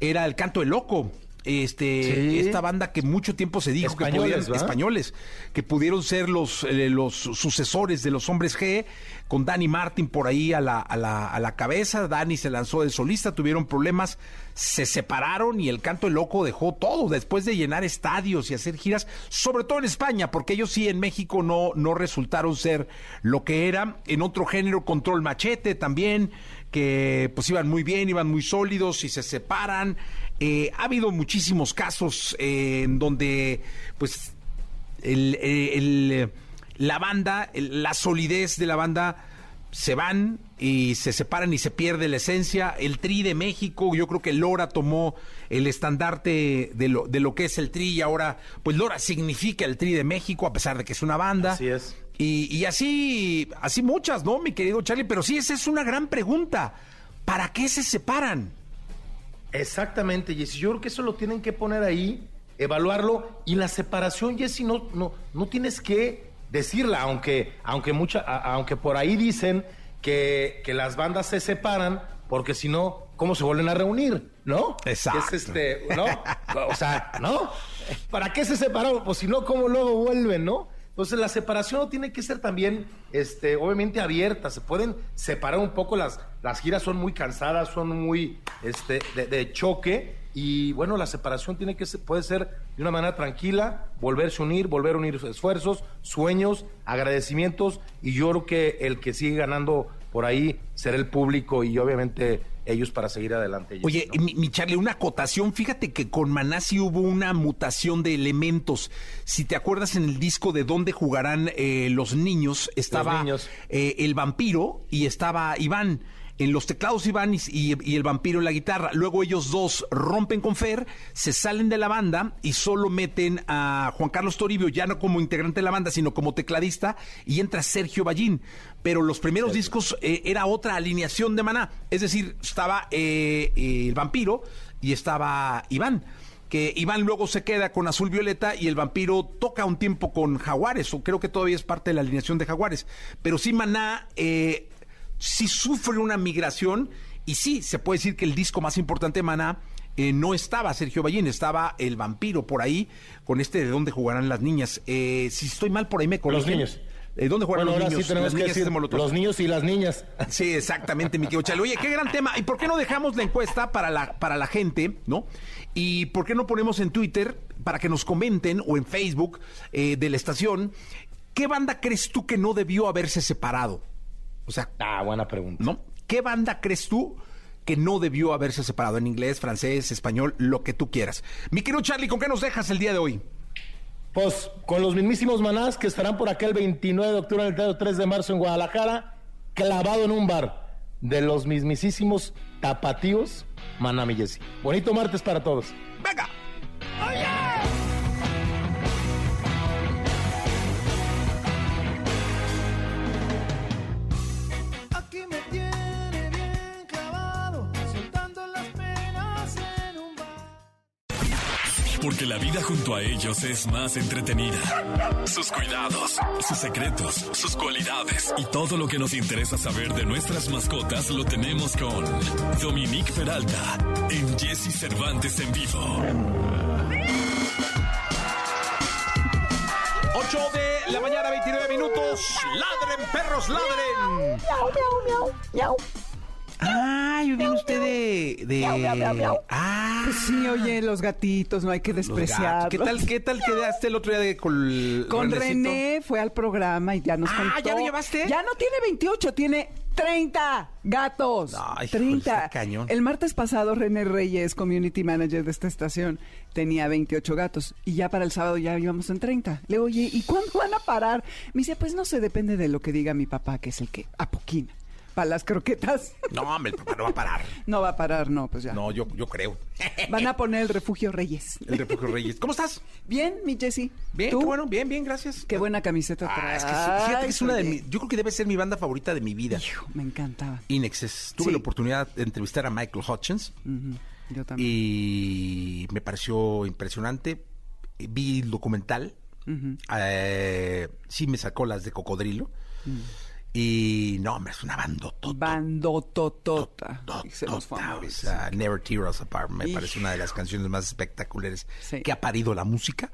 era el Canto del Loco este esta banda que mucho tiempo se dijo que podían españoles que pudieron ser los eh, los sucesores de los hombres G con Danny Martin por ahí a la, a la, a la cabeza. Danny se lanzó de solista tuvieron problemas se separaron y el canto el loco dejó todo después de llenar estadios y hacer giras sobre todo en España porque ellos sí en México no no resultaron ser lo que era en otro género control machete también que pues iban muy bien, iban muy sólidos y se separan. Eh, ha habido muchísimos casos eh, en donde pues eh, la banda, la solidez de la banda se van y se separan y se pierde la esencia. El Tri de México, yo creo que Lora tomó el estandarte de lo, de lo que es el Tri y ahora, pues Lora significa el Tri de México, a pesar de que es una banda. Así es. Y, así, así muchas, ¿no, mi querido Charlie? Pero sí, esa es una gran pregunta. ¿Para qué se separan? Exactamente, Jessy. Yo creo que eso lo tienen que poner ahí, evaluarlo. Y la separación, Jessy, no, no, no tienes que decirla, aunque, aunque, mucha, aunque por ahí dicen que, que las bandas se separan, porque si no, ¿cómo se vuelven a reunir? ¿No? Exacto. Es este, ¿no? O sea, ¿no? ¿Para qué se separaron? Pues si no, ¿cómo luego vuelven, no? Entonces la separación no tiene que ser también, este, obviamente abierta. Se pueden separar un poco las, las giras son muy cansadas, son muy, este, de, choque y bueno, la separación tiene que ser, puede ser de una manera tranquila, volverse a unir, volver a unir esfuerzos, sueños, agradecimientos y yo creo que el que sigue ganando por ahí será el público y obviamente ellos para seguir adelante. Oye, ¿no? mi, mi Charlie, una acotación. Fíjate que con Maná sí hubo una mutación de elementos. Si te acuerdas en el disco de dónde jugarán eh, los niños, estaba niños. eh, el vampiro y estaba Iván. En los teclados Iván y, y- y el vampiro en la guitarra. Luego ellos dos rompen con Fer, se salen de la banda y solo meten a Juan Carlos Toribio, ya no como integrante de la banda, sino como tecladista, y entra Sergio Ballín. Pero los primeros discos eh, era otra alineación de Maná. Es decir, estaba eh, eh, el vampiro y estaba Iván que Iván luego se queda con Azul Violeta y el vampiro toca un tiempo con Jaguares, o creo que todavía es parte de la alineación de Jaguares. Pero sí, Maná eh, sí sufre una migración y sí, se puede decir que el disco más importante de Maná eh, no estaba Sergio Ballín, estaba el vampiro por ahí, con este de dónde jugarán las niñas. Eh, si estoy mal, por ahí me corrigen. niños. Eh, ¿Dónde jugarán Bueno, los ahora niños? sí Las niñas decir los niños y las niñas. Sí, exactamente, mi querido Chale. Oye, qué gran tema. ¿Y por qué no dejamos la encuesta para la, para la gente, no? ¿Y por qué no ponemos en Twitter para que nos comenten o en Facebook eh, de la estación qué banda crees tú que no debió haberse separado? O sea, Ah, buena pregunta. ¿no? ¿Qué banda crees tú que no debió haberse separado? En inglés, francés, español, lo que tú quieras. Mi querido Charlie, ¿con qué nos dejas el día de hoy? Pues con los mismísimos manás que estarán por acá el 29 de octubre en el Teatro 3 de marzo en Guadalajara, clavado en un bar de los mismísimos tapatíos, Maná mi Jessy. Bonito martes para todos. ¡Venga! Aquí Porque la vida junto a ellos es más entretenida. Sus cuidados, sus secretos, sus cualidades y todo lo que nos interesa saber de nuestras mascotas lo tenemos con Dominique Peralta en Jesse Cervantes en vivo. 8 de la mañana, 29 minutos. ¡Ladren, perros, ladren! Ay, viene usted de. de... Ah, Pues sí, oye, los gatitos, no hay que gatos. ¿Qué tal, qué tal quedaste el otro día de, con, el Con Renecito? René fue al programa y ya nos Ah, contó. ¿ya lo llevaste? Ya no tiene 28, tiene 30 gatos. Ay, híjole, 30. está cañón. El martes pasado René Reyes, community manager de esta estación, tenía 28 gatos y ya para el sábado ya íbamos en 30. Le digo, oye, ¿y cuándo van a parar? Me dice, pues no sé, depende de lo que diga mi papá, que es el que apoquina para las croquetas. [LAUGHS] No, hombre, el papá no va a parar. no va a parar, no, pues ya. No, yo, yo creo. [LAUGHS] Van a poner el refugio Reyes. El refugio Reyes. ¿Cómo estás? Bien, mi Jessy. Bien, ¿Tú? qué bueno, bien, bien, gracias. Qué buena camiseta Ah, traes. es que sí, fíjate que es una de mis. Yo creo que debe ser mi banda favorita de mi vida. Hijo, me encantaba. Inexes. Tuve Sí. la oportunidad de entrevistar a Michael Hutchins Yo también. y me pareció impresionante. Vi el documental. Eh, sí me sacó las de cocodrilo. Mm. Y no, hombre, es una bandotota. Bandototota. Y se los fue a morir. Esa Never Tear Us Apart me Hijo. parece una de las canciones más espectaculares Sí. que ha parido la música.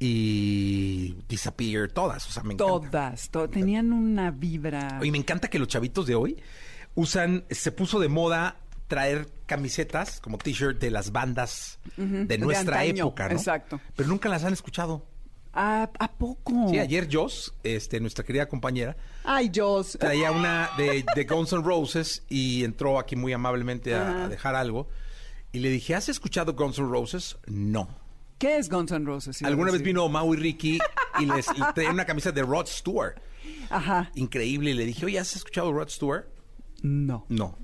Y Disappear, todas, o sea, me encanta. Todas, to- tenían una vibra. Y me encanta que los chavitos de hoy usan, se puso de moda traer camisetas como t-shirt de las bandas de de nuestra época, ¿no? exacto. Pero nunca las han escuchado. ¿A, ¿A poco? Sí, ayer Joss, este, nuestra querida compañera, Ay, Joss. traía una de, de Guns N' Roses y entró aquí muy amablemente a, dejar algo. Y le dije, ¿has escuchado Guns N' Roses? No. ¿Qué es Guns N' Roses? Alguna vez vino Mau y Ricky y les traía una camisa de Rod Stewart. Ajá. Increíble. Y le dije, oye, ¿has escuchado Rod Stewart? No. No.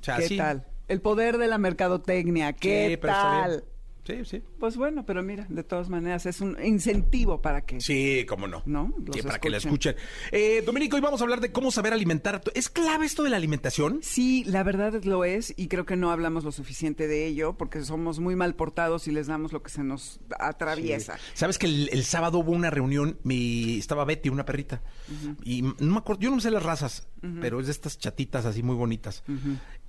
O sea, ¿Qué sí. tal? El poder de la mercadotecnia. ¿Qué Sí, pero está tal? Sí, sí. Pues bueno, pero mira, de todas maneras es un incentivo para que. Sí, cómo no. ¿No? Los Sí, para que la escuchen. Eh, Dominico, hoy vamos a hablar de cómo saber alimentar. ¿Es clave esto de la alimentación? Sí, la verdad lo es y creo que no hablamos lo suficiente de ello porque somos muy mal portados y les damos lo que se nos atraviesa. Sabes que el, el sábado hubo una reunión, mi, estaba Betty, una perrita, y no me acuerdo, yo no sé las razas, pero es de estas chatitas así muy bonitas.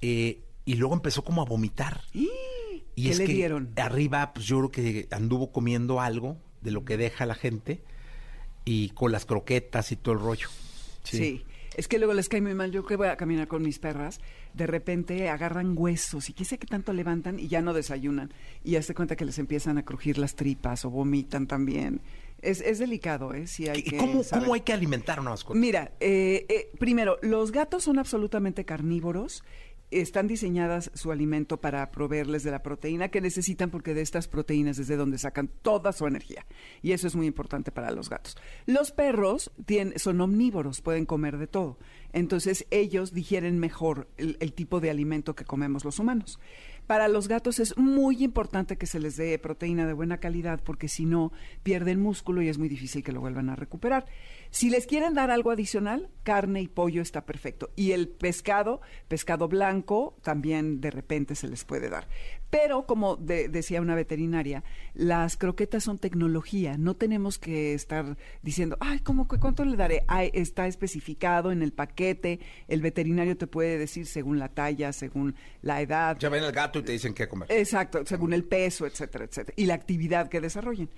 Eh, y luego empezó como a vomitar. Y ¿Qué es le que dieron? arriba, pues yo creo que anduvo comiendo algo de lo que deja la gente y con las croquetas y todo el rollo. Sí. Es que luego les cae muy mal. Yo que voy a caminar con mis perras, de repente agarran huesos y qué sé qué tanto levantan y ya no desayunan. Y ya se cuenta que les empiezan a crujir las tripas o vomitan también. Es, es delicado, ¿eh? Sí hay ¿Y que cómo, cómo hay que alimentar una mascota? Mira, eh, eh, primero, los gatos son absolutamente carnívoros están diseñadas su alimento para proveerles de la proteína que necesitan porque de estas proteínas es de donde sacan toda su energía. Y eso es muy importante para los gatos. Los perros tienen- son omnívoros, pueden comer de todo. Entonces ellos digieren mejor el, el tipo de alimento que comemos los humanos. Para los gatos es muy importante que se les dé proteína de buena calidad porque si no pierden músculo y es muy difícil que lo vuelvan a recuperar. Si les quieren dar algo adicional, carne y pollo está perfecto. Y el pescado, pescado blanco, también de repente se les puede dar. Pero, como de- decía una veterinaria, las croquetas son tecnología. No tenemos que estar diciendo, ay, ¿cómo, que ¿cuánto le daré? Ay, está especificado en el paquete. El veterinario te puede decir según la talla, según la edad. Ya ven al gato y te dicen qué comer. Exacto, según el peso, etcétera, etcétera. Y la actividad que desarrollen.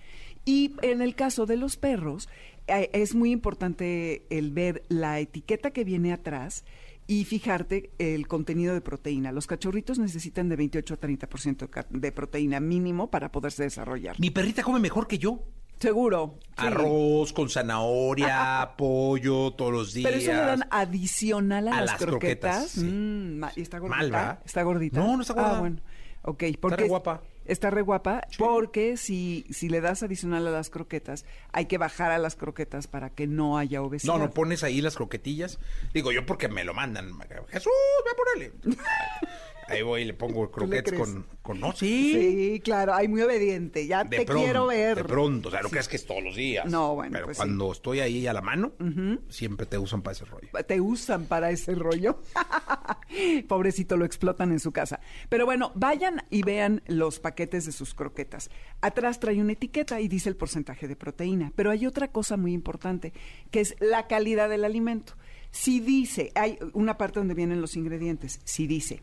Y en el caso de los perros, eh, es muy importante el ver la etiqueta que viene atrás y fijarte el contenido de proteína. Los cachorritos necesitan de 28 a 30% de proteína mínimo para poderse desarrollar. Mi perrita come mejor que yo. Seguro. sí. Arroz con zanahoria, [LAUGHS] pollo todos los días. Pero eso le dan adicional a, A las, las croquetas. croquetas, sí. Mm, ¿y está gordita? Mal. ¿Está gordita? No, no está gorda. Ah, bueno. Ok, porque re guapa. Está re guapa porque si, si le das adicional a las croquetas, hay que bajar a las croquetas para que no haya obesidad. No, no pones ahí las croquetillas. Digo yo porque me lo mandan. Jesús, ve a ponerle. [LAUGHS] Ahí voy y le pongo croquetas crees? con, con. No, sí. Sí, claro, hay muy obediente. Ya De te pronto, quiero ver. De pronto, o sea, no creas que es todos los días. No, bueno, Pero pues sí. cuando estoy ahí a la mano, siempre te usan para ese rollo. te usan para ese rollo. [LAUGHS] Pobrecito, lo explotan en su casa. Pero bueno, vayan y vean los paquetes de sus croquetas. Atrás trae una etiqueta y dice el porcentaje de proteína. Pero hay otra cosa muy importante, que es la calidad del alimento. Si dice, hay una parte donde vienen los ingredientes, si dice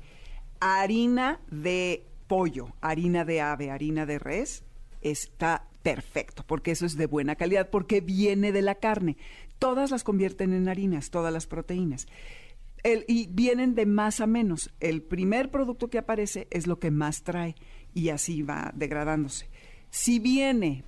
harina de pollo, harina de ave, harina de res, está perfecto, porque eso es de buena calidad, porque viene de la carne. Todas las convierten en harinas, todas las proteínas. Y vienen de más a menos. El primer producto que aparece es lo que más trae y así va degradándose. Si viene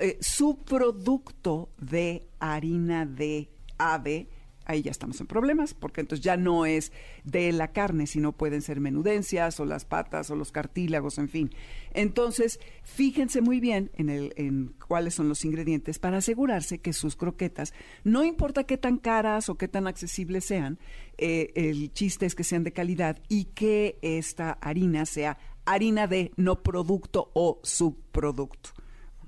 eh, subproducto de harina de ave, ahí ya estamos en problemas, porque entonces ya no es de la carne, sino pueden ser menudencias o las patas o los cartílagos, en fin. Entonces, fíjense muy bien en, el, en cuáles son los ingredientes para asegurarse que sus croquetas, no importa qué tan caras o qué tan accesibles sean, eh, el chiste es que sean de calidad y que esta harina sea harina de, no producto o subproducto.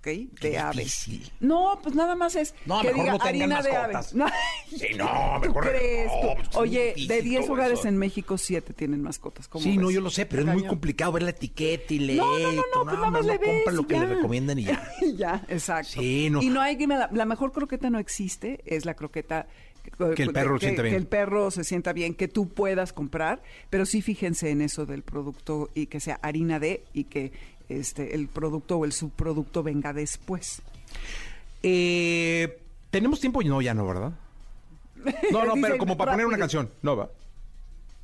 ¿Ok? De ave. difícil. No, pues nada más es No, que mejor diga no harina de ave. mascotas. [LAUGHS] No, Sí, no, ¿Tú mejor- crees? no, pues, Oye, de 10 todo hogares eso. en México, 7 tienen mascotas. ¿Cómo Sí, no, yo lo sé, pero es muy complicado ver la etiqueta y leer. No, no, no, pues nada más le ves compran lo que ya. le recomiendan y ya. [LAUGHS] ya, exacto. Sí, no. Y no hay que la, la mejor croqueta no existe, es la croqueta Que el perro lo sienta bien. Que el perro se sienta bien, que tú puedas comprar, pero sí fíjense en eso del producto y que sea harina de y que este el producto o el subproducto venga después. Eh, ¿Tenemos tiempo? No, ya no, ¿verdad? No, no, [LAUGHS] pero como para poner una canción. No, va.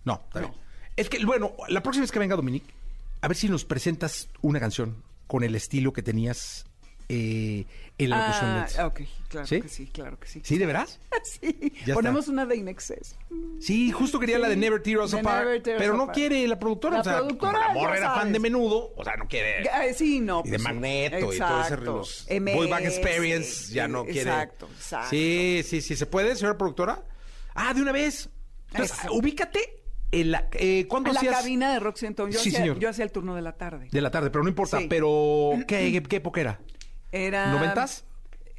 No, está bien. Es que, bueno, la próxima vez que venga Dominique, a ver si nos presentas una canción con el estilo que tenías eh, en la locución Ah, Let's. ok, claro ¿Sí? que sí, claro que sí. ¿Sí, de veras? [LAUGHS] Sí, Ya ponemos está. una de Inexcess. Sí, justo quería la de Never Tear Us de Apart, pero no quiere la productora. La o sea, productora, la morra era fan de menudo, o sea, no quiere... Eh, sí, no. Y de pues. Magneto y todo ese Exacto. los MS, Boy Back Experience ya no quiere. Exacto, exacto. Sí, sí, sí. ¿Se puede, señora productora? Ah, de una vez. Entonces, ubícate en la. Eh, ¿Cuándo En la hacías? cabina de Rock Centón. Yo, Sí, hacía, señor. yo hacía el turno de la tarde. De la tarde, pero no importa. Sí. Pero, [CLEARS THROAT] ¿qué, qué época era? Era... ¿Noventas?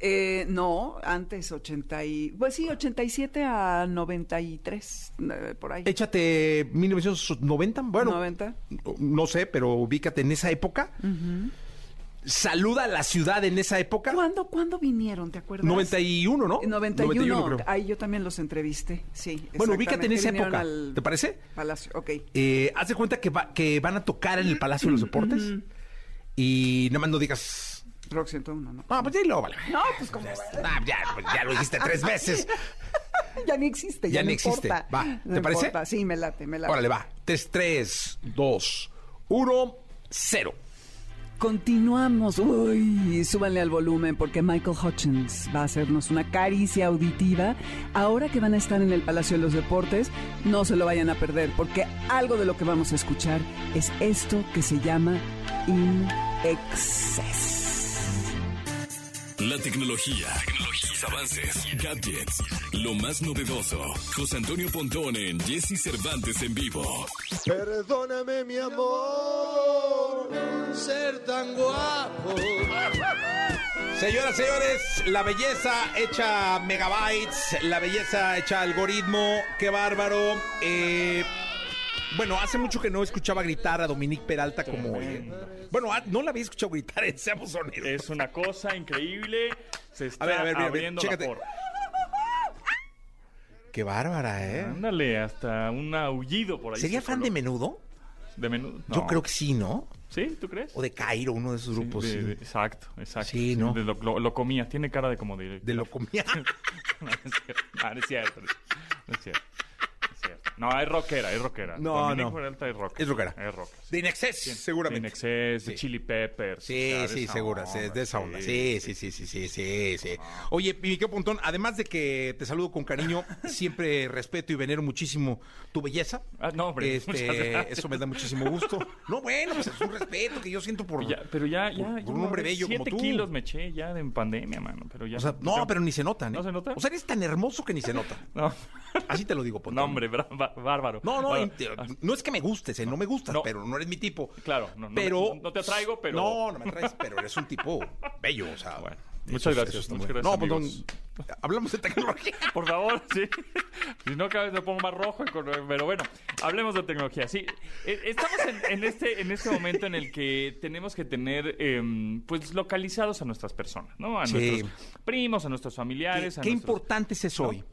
Eh, no, antes 80 y... Pues sí, 87 a 93, eh, por ahí. Échate 1990. Bueno, 90. no sé, pero ubícate en esa época. Saluda a la ciudad en esa época. ¿Cuándo, ¿Cuándo vinieron, te acuerdas? 91, ¿no? Eh, 91, 91, creo. ahí yo también los entrevisté, sí. Bueno, ubícate en esa época. al ¿Te parece? Palacio, ok. Eh, haz de cuenta que, va- que van a tocar en el Palacio de los Deportes. Y nada más no digas. Rock 101, ¿no? No, pues dilo, vale. No, pues como... Ah, ya, pues ya lo dijiste tres [LAUGHS] veces. ya ni existe, ya, Ya no ni existe. importa. Va, No ¿te parece? importa. Sí, me late, me late. Órale, va. 3, 3, 2, 1, 0. Continuamos. Uy, súbanle al volumen porque Michael Hutchins va a hacernos una caricia auditiva. Ahora que van a estar en el Palacio de los Deportes, no se lo vayan a perder porque algo de lo que vamos a escuchar es esto que se llama In Excess. La tecnología, sus avances, gadgets, lo más novedoso. José Antonio Pontón en Jesse Cervantes en vivo. Perdóname, mi amor, ser tan guapo. Señoras, señores, la belleza hecha megabytes, la belleza hecha algoritmo, qué bárbaro. Eh, bueno, hace mucho que no escuchaba gritar a Dominique Peralta como... eh, bueno, ah, no la había escuchado gritar, eh, seamos honestos. Es una cosa increíble. Se está A ver, a ver, mira, abriendo chécate. la. Qué bárbara, ¿eh? Ándale, hasta un aullido por ahí. ¿Sería se fan de menudo? De menudo? Yo No. creo que sí, ¿no? ¿Sí? ¿Tú crees? O de Cairo, uno de esos Sí, grupos. de- sí. de- exacto, exacto. Sí, ¿no? de lo, lo- lo comía. Tiene cara de como de... De lo comía. no, no es cierto. No, no es cierto. No es cierto. No es cierto. No, es rockera, es rockera. No, Dominique no. Peralta es rockera. Es rockera. Es rockera. De Inexcess, seguramente. En exceso, Sí. de chili peppers. Sí, o sea, de sí, segura, onda, de esa onda. Sí, sí, sí, sí, sí, sí, sí. Oye, Miquel Pontón, además de que te saludo con cariño, [LAUGHS] siempre respeto y venero muchísimo tu belleza. Ah, no, hombre, Este, eso me da muchísimo gusto. No, bueno, pues es un respeto que yo siento por, Ya, pero ya, ya. por, un hombre bello como tú. kilos me eché ya de en pandemia, mano. Pero ya. O sea, no, pero ni se notan, ¿eh? ¿No se nota? O sea, eres tan hermoso que ni se nota. [LAUGHS] No. Así te lo digo, Pontón. No, hombre, bra- ba- bárbaro. No, no, no es que me gustes, ¿eh? no me gustas, pero no eres mi tipo. Claro, no, no pero, no te atraigo, pero- No, no me atraes, pero eres un tipo bello, o sea. Bueno, muchas gracias, eso está muchas muy- gracias, No, amigos. Pontón, hablamos de tecnología. [LAUGHS] Por favor, sí. [LAUGHS] Si no, cada vez me pongo más rojo. Pero bueno, hablemos de tecnología. Sí, eh, estamos en, en este, en este momento en el que tenemos que tener, em, pues, localizados a nuestras personas, ¿no? A Sí. nuestros primos, a nuestros familiares. Qué, a qué nuestros- importante es eso hoy.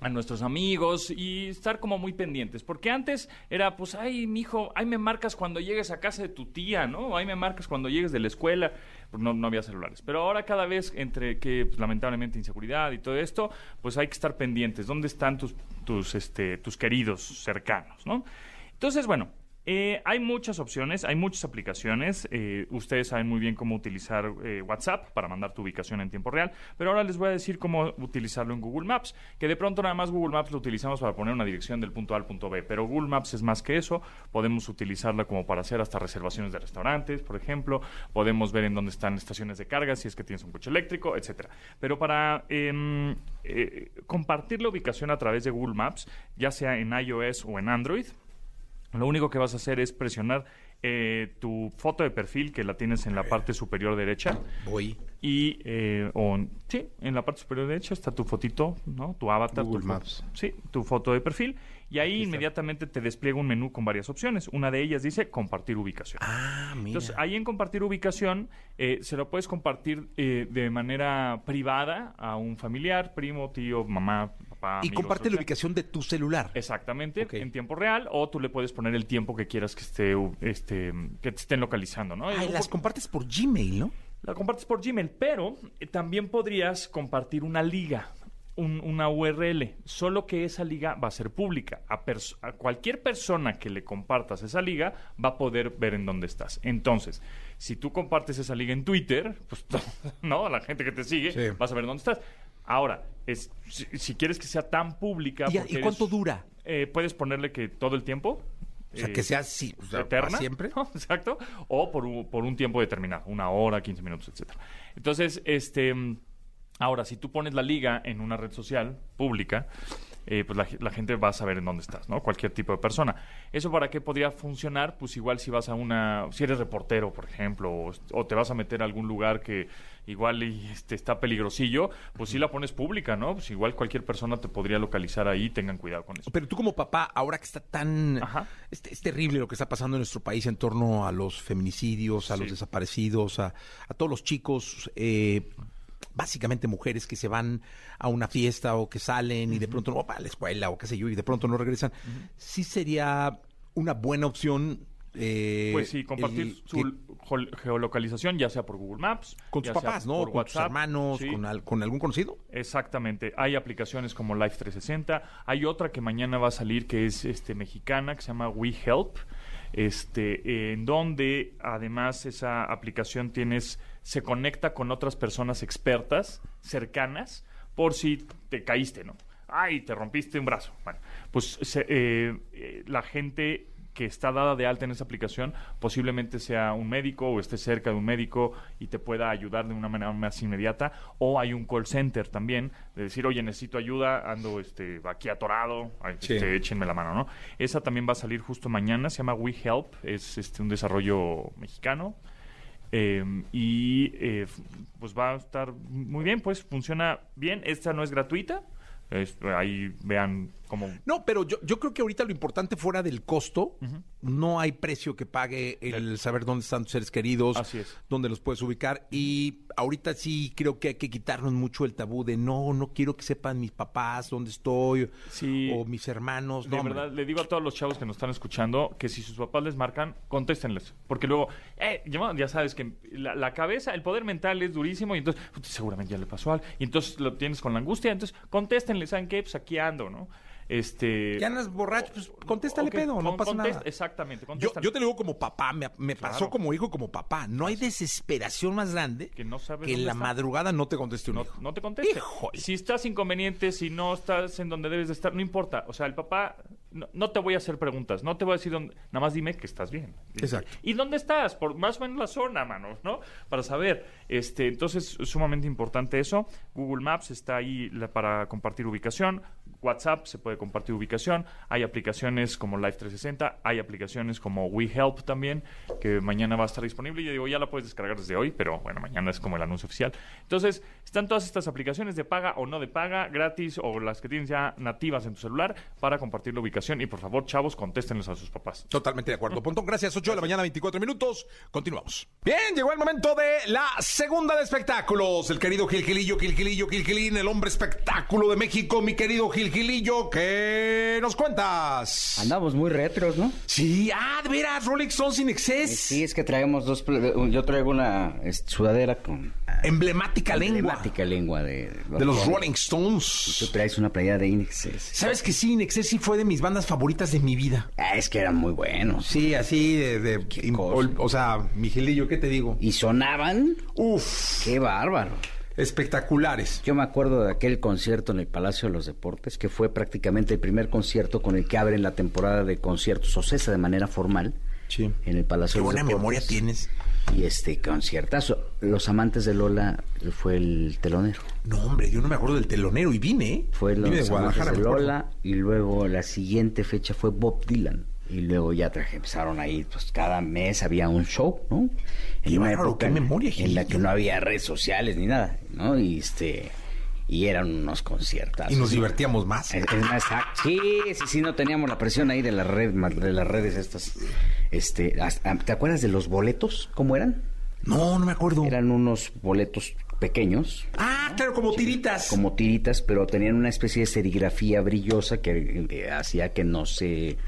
A nuestros amigos y estar como muy pendientes. Porque antes era, pues, ay, mijo, ahí me marcas cuando llegues a casa de tu tía, ¿no? Ahí me marcas cuando llegues de la escuela. Pues no, no había celulares. Pero ahora cada vez, entre que, pues, lamentablemente, inseguridad y todo esto, pues hay que estar pendientes. ¿Dónde están tus, tus, este, tus queridos cercanos, ¿no? Entonces, bueno, eh, hay muchas opciones, hay muchas aplicaciones. eh, ustedes saben muy bien cómo utilizar eh, WhatsApp para mandar tu ubicación en tiempo real, pero ahora les voy a decir cómo utilizarlo en Google Maps, que de pronto nada más Google Maps lo utilizamos para poner una dirección del punto A al punto B, pero Google Maps es más que eso. Podemos utilizarla como para hacer hasta reservaciones de restaurantes, por ejemplo. Podemos ver en dónde están estaciones de carga, si es que tienes un coche eléctrico, etcétera. Pero para em, eh, compartir la ubicación a través de Google Maps, ya sea en iOS o en Android, lo único que vas a hacer es presionar eh, tu foto de perfil, que la tienes en la parte superior derecha. Voy. Y, eh, o, sí, en la parte superior derecha está tu fotito, ¿no? Tu avatar. Google tu Maps. Sí, tu foto de perfil. Y ahí inmediatamente te despliega un menú con varias opciones. Una de ellas dice compartir ubicación. Ah, mira. Entonces, ahí en compartir ubicación, eh, se lo puedes compartir eh, de manera privada a un familiar, primo, tío, mamá, papá. y amigos, comparte o la ubicación de tu celular. Exactamente, en tiempo real, o tú le puedes poner el tiempo que quieras que esté, este, que te estén localizando, ¿no? Ay, las compartes por Gmail, ¿no? la compartes por Gmail, pero eh, también podrías compartir una liga, un- una URL, solo que esa liga va a ser pública. A, pers- a cualquier persona que le compartas esa liga va a poder ver en dónde estás. Entonces, si tú compartes esa liga en Twitter, pues [LAUGHS] no, la gente que te sigue Sí. va a saber dónde estás. Ahora, es, si, si quieres que sea tan pública... ¿Y, cuánto eres- dura? eh, puedes ponerle que todo el tiempo. O sea, eh, que sea así, o sea, eterna. siempre. [LAUGHS] ¿no? Exacto. O por un, por un tiempo determinado, una hora, 15 minutos, etcétera. Entonces, este. Ahora, si tú pones la liga en una red social pública, eh, pues la, ge- la gente va a saber en dónde estás, ¿no? Cualquier tipo de persona. ¿Eso para qué podría funcionar? Pues igual si vas a una... Si eres reportero, por ejemplo, o, o te vas a meter a algún lugar que igual y, este, está peligrosillo, pues sí la pones pública, ¿no? Pues igual cualquier persona te podría localizar ahí, tengan cuidado con eso. Pero tú como papá, ahora que está tan... Es, es terrible lo que está pasando en nuestro país en torno a los feminicidios, a Sí. los desaparecidos, a, a todos los chicos, eh, básicamente mujeres que se van a una fiesta o que salen y de pronto no van a la escuela o qué sé yo y de pronto no regresan. Sí sería una buena opción. eh, Pues sí, compartir el su que- geolocalización, ya sea por Google Maps. con tus papás, ¿no? por Con tus hermanos, sí. con, al- con algún conocido. Exactamente. Hay aplicaciones como Life 360. Hay otra que mañana va a salir que es este mexicana, que se llama We Help. este, en donde además esa aplicación tienes, se conecta con otras personas expertas, cercanas, por si te caíste, ¿no? Ay, te rompiste un brazo. Bueno, pues se- eh, eh, la gente que está dada de alta en esa aplicación posiblemente sea un médico o esté cerca de un médico y te pueda ayudar de una manera más inmediata o hay un call center también de decir oye necesito ayuda ando este aquí atorado ay, Sí. este, échenme la mano no esa también va a salir justo mañana se llama We Help es este un desarrollo mexicano eh, y eh, pues va a estar muy bien pues funciona bien. Esta no es gratuita. Ahí vean cómo No, pero yo, yo creo que ahorita lo importante fuera del costo, no hay precio que pague el saber dónde están tus seres queridos, Así es. dónde los puedes ubicar. Y ahorita sí creo que hay que quitarnos mucho el tabú de no, no quiero que sepan mis papás dónde estoy Sí. o mis hermanos. De no, hombre. verdad, le digo a todos los chavos que nos están escuchando que si sus papás les marcan, contéstenles. Porque luego, eh, ya sabes que la, la cabeza, el poder mental es durísimo y entonces puta, seguramente ya le pasó algo. Y entonces lo tienes con la angustia. Entonces, contéstenle, ¿saben qué? Pues aquí ando, ¿no? Este. Ya andas borracho, pues contéstale pedo, no con- pasa contest- nada. Exactamente, Yo, contéstale. yo te lo digo como papá, me, me Claro. pasó como hijo como papá. No hay desesperación más grande Que no sabes que en la está. madrugada no te conteste un no, hijo. no te conteste. Híjole. Si estás inconveniente, si no estás en donde debes de estar, no importa. O sea, el papá, no, no te voy a hacer preguntas, no te voy a decir dónde, nada más dime que estás bien. Exacto. ¿Y dónde estás? Por más o menos la zona, mano, ¿no? Para saber. Este, entonces, es sumamente importante eso. Google Maps está ahí la- para compartir ubicación. WhatsApp se puede compartir ubicación. Hay aplicaciones como Live 360, hay aplicaciones como WeHelp también, que mañana va a estar disponible. Yo digo, ya la puedes descargar desde hoy, pero bueno, mañana es como el anuncio oficial. Entonces, están todas estas aplicaciones de paga o no de paga, gratis o las que tienes ya nativas en tu celular para compartir la ubicación. Y por favor, chavos, contéstenles a sus papás. Totalmente de acuerdo. [LAUGHS] Pontón, gracias. 8 de la mañana, 24 minutos. Continuamos. Bien, llegó el momento de la segunda de espectáculos. El querido Gil Gilillo, Gil Gilillo, Gil Gilín, el hombre espectáculo de México. Mi querido Gil Gilillo, ¿qué nos cuentas? Andamos muy retros, ¿no? Sí, ah, de veras, Rolling Stones in Excess. Sí, es que traemos dos... Yo traigo una sudadera con... Emblemática lengua emblemática lengua de, de los Rolling Tú Stones. traes una playera de Inexes. ¿Sabes que sí, in Excess sí fue de mis bandas favoritas de mi vida? Ah, es que eran muy buenos. Sí, así de... de- o, o sea, mi Gilillo, ¿qué te digo? Y sonaban... Uf, ¡Qué bárbaro! Espectaculares. Yo me acuerdo de aquel concierto en el Palacio de los Deportes, que fue prácticamente el primer concierto con el que abren la temporada de conciertos o cesa de manera formal Sí. en el Palacio Qué de los buena Deportes. memoria tienes. Y este conciertazo. Los amantes de Lola fue el telonero. No, hombre, yo no me acuerdo del telonero y vine, ¿eh? Fue Vine los amantes de. Lola y luego la siguiente fecha fue Bob Dylan. Y luego ya traje, empezaron ahí, pues cada mes había un show, ¿no? Qué bárbaro, qué en- memoria, en la que no había redes sociales ni nada, ¿no? Y este y eran unos conciertos. Y nos divertíamos más. Es, es más, ah, sí, sí, sí, no teníamos la presión ahí de la red, de las redes estas. Este, hasta- ¿te acuerdas de los boletos? ¿Cómo eran? No, no me acuerdo. Eran unos boletos pequeños, Ah, claro, como tiritas. como tiritas, pero tenían una especie de serigrafía brillosa que hacía que no se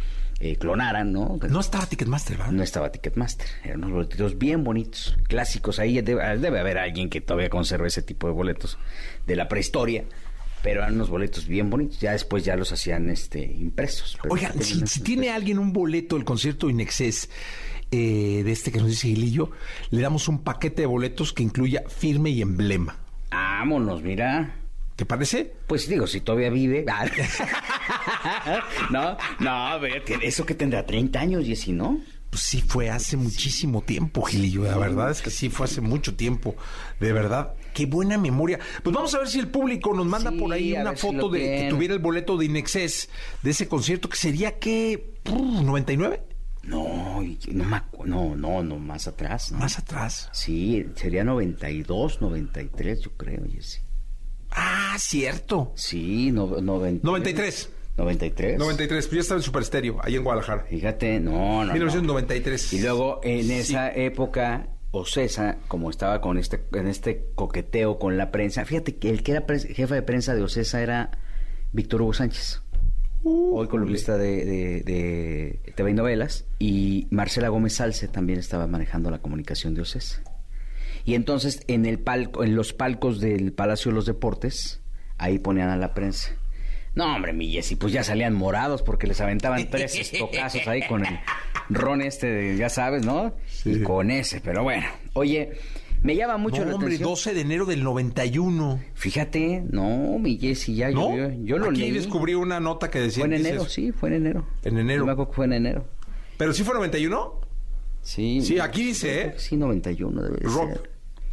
eh, clonaran, ¿no? No estaba Ticketmaster, ¿verdad? No estaba Ticketmaster. Eran unos boletitos bien bonitos, clásicos. Ahí debe, debe haber alguien que todavía conserve ese tipo de boletos de la prehistoria. Pero eran unos boletos bien bonitos. Ya después ya los hacían este impresos. Oigan, si, tiene alguien un boleto del concierto Inexcess eh, de este que nos dice Gilillo, le damos un paquete de boletos que incluya firme y emblema. Vámonos, mira. ¿Te parece? Pues digo, si todavía vive. [LAUGHS] no, no, a ver, eso que tendrá 30 años, y si no. Pues sí, fue hace muchísimo tiempo, Gilillo. La verdad es que sí, fue hace mucho tiempo. De verdad, qué buena memoria. Pues vamos a ver si el público nos manda Sí, por ahí una si foto de que tuviera el boleto de Inexcess de ese concierto, que sería que. ¿99? No, no, me no, no, no, más atrás. ¿no? Más atrás. Sí, sería 92, 93, yo creo, Jessy. Ah, cierto. Sí, no, 90 93. 93. 93, pues ya estaba en Super Estéreo, ahí en Guadalajara. Fíjate, no, no. no. 1993. Y luego en Sí. esa época, Ocesa, como estaba con este, en este coqueteo con la prensa, fíjate que el que era jefe de prensa de Ocesa era Víctor Hugo Sánchez. hoy columnista de, de, de TV y novelas, y Marcela Gómez Salce también estaba manejando la comunicación de Ocesa. Y entonces en el palco, en los palcos del Palacio de los Deportes, ahí ponían a la prensa. No, hombre, mi Jessy, pues ya salían morados porque les aventaban tres [LAUGHS] estocazos ahí con el ron este, de, ya sabes, ¿no? Y con ese, pero bueno. Oye, me llama mucho No, la hombre, atención. 12 de enero del 91. Fíjate, no, mi Jessy, ya ¿No? yo, yo lo Aquí leí. descubrí una nota que decía... Fue en dices- enero, sí, fue en enero. En enero. Me acuerdo que fue en enero. ¿Pero sí fue 91? Sí. Sí, aquí dice, ¿eh? Sí, 91 debe de Rock. ser.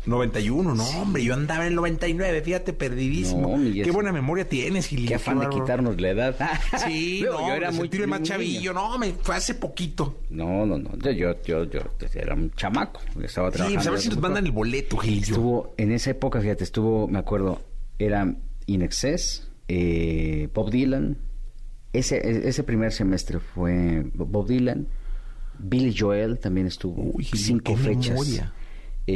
91, no, hombre, yo andaba en el 99, fíjate, perdidísimo. No, Qué buena memoria tienes, Gilillo. Qué afán de quitarnos la edad. [LAUGHS] Sí, [LAUGHS] no, yo era muy más chavillo. No, me fue hace poquito. No, no, no. Yo, yo, yo, era un chamaco. Estaba Sí, trabajando. pues a ver si nos mandan el boleto, Gilillo. Estuvo, en esa época, fíjate, estuvo, me acuerdo, era In Excess, eh, Bob Dylan. Ese, ese primer semestre fue Bob Dylan. Billy Joel también estuvo. Uy, cinco fechas. memoria.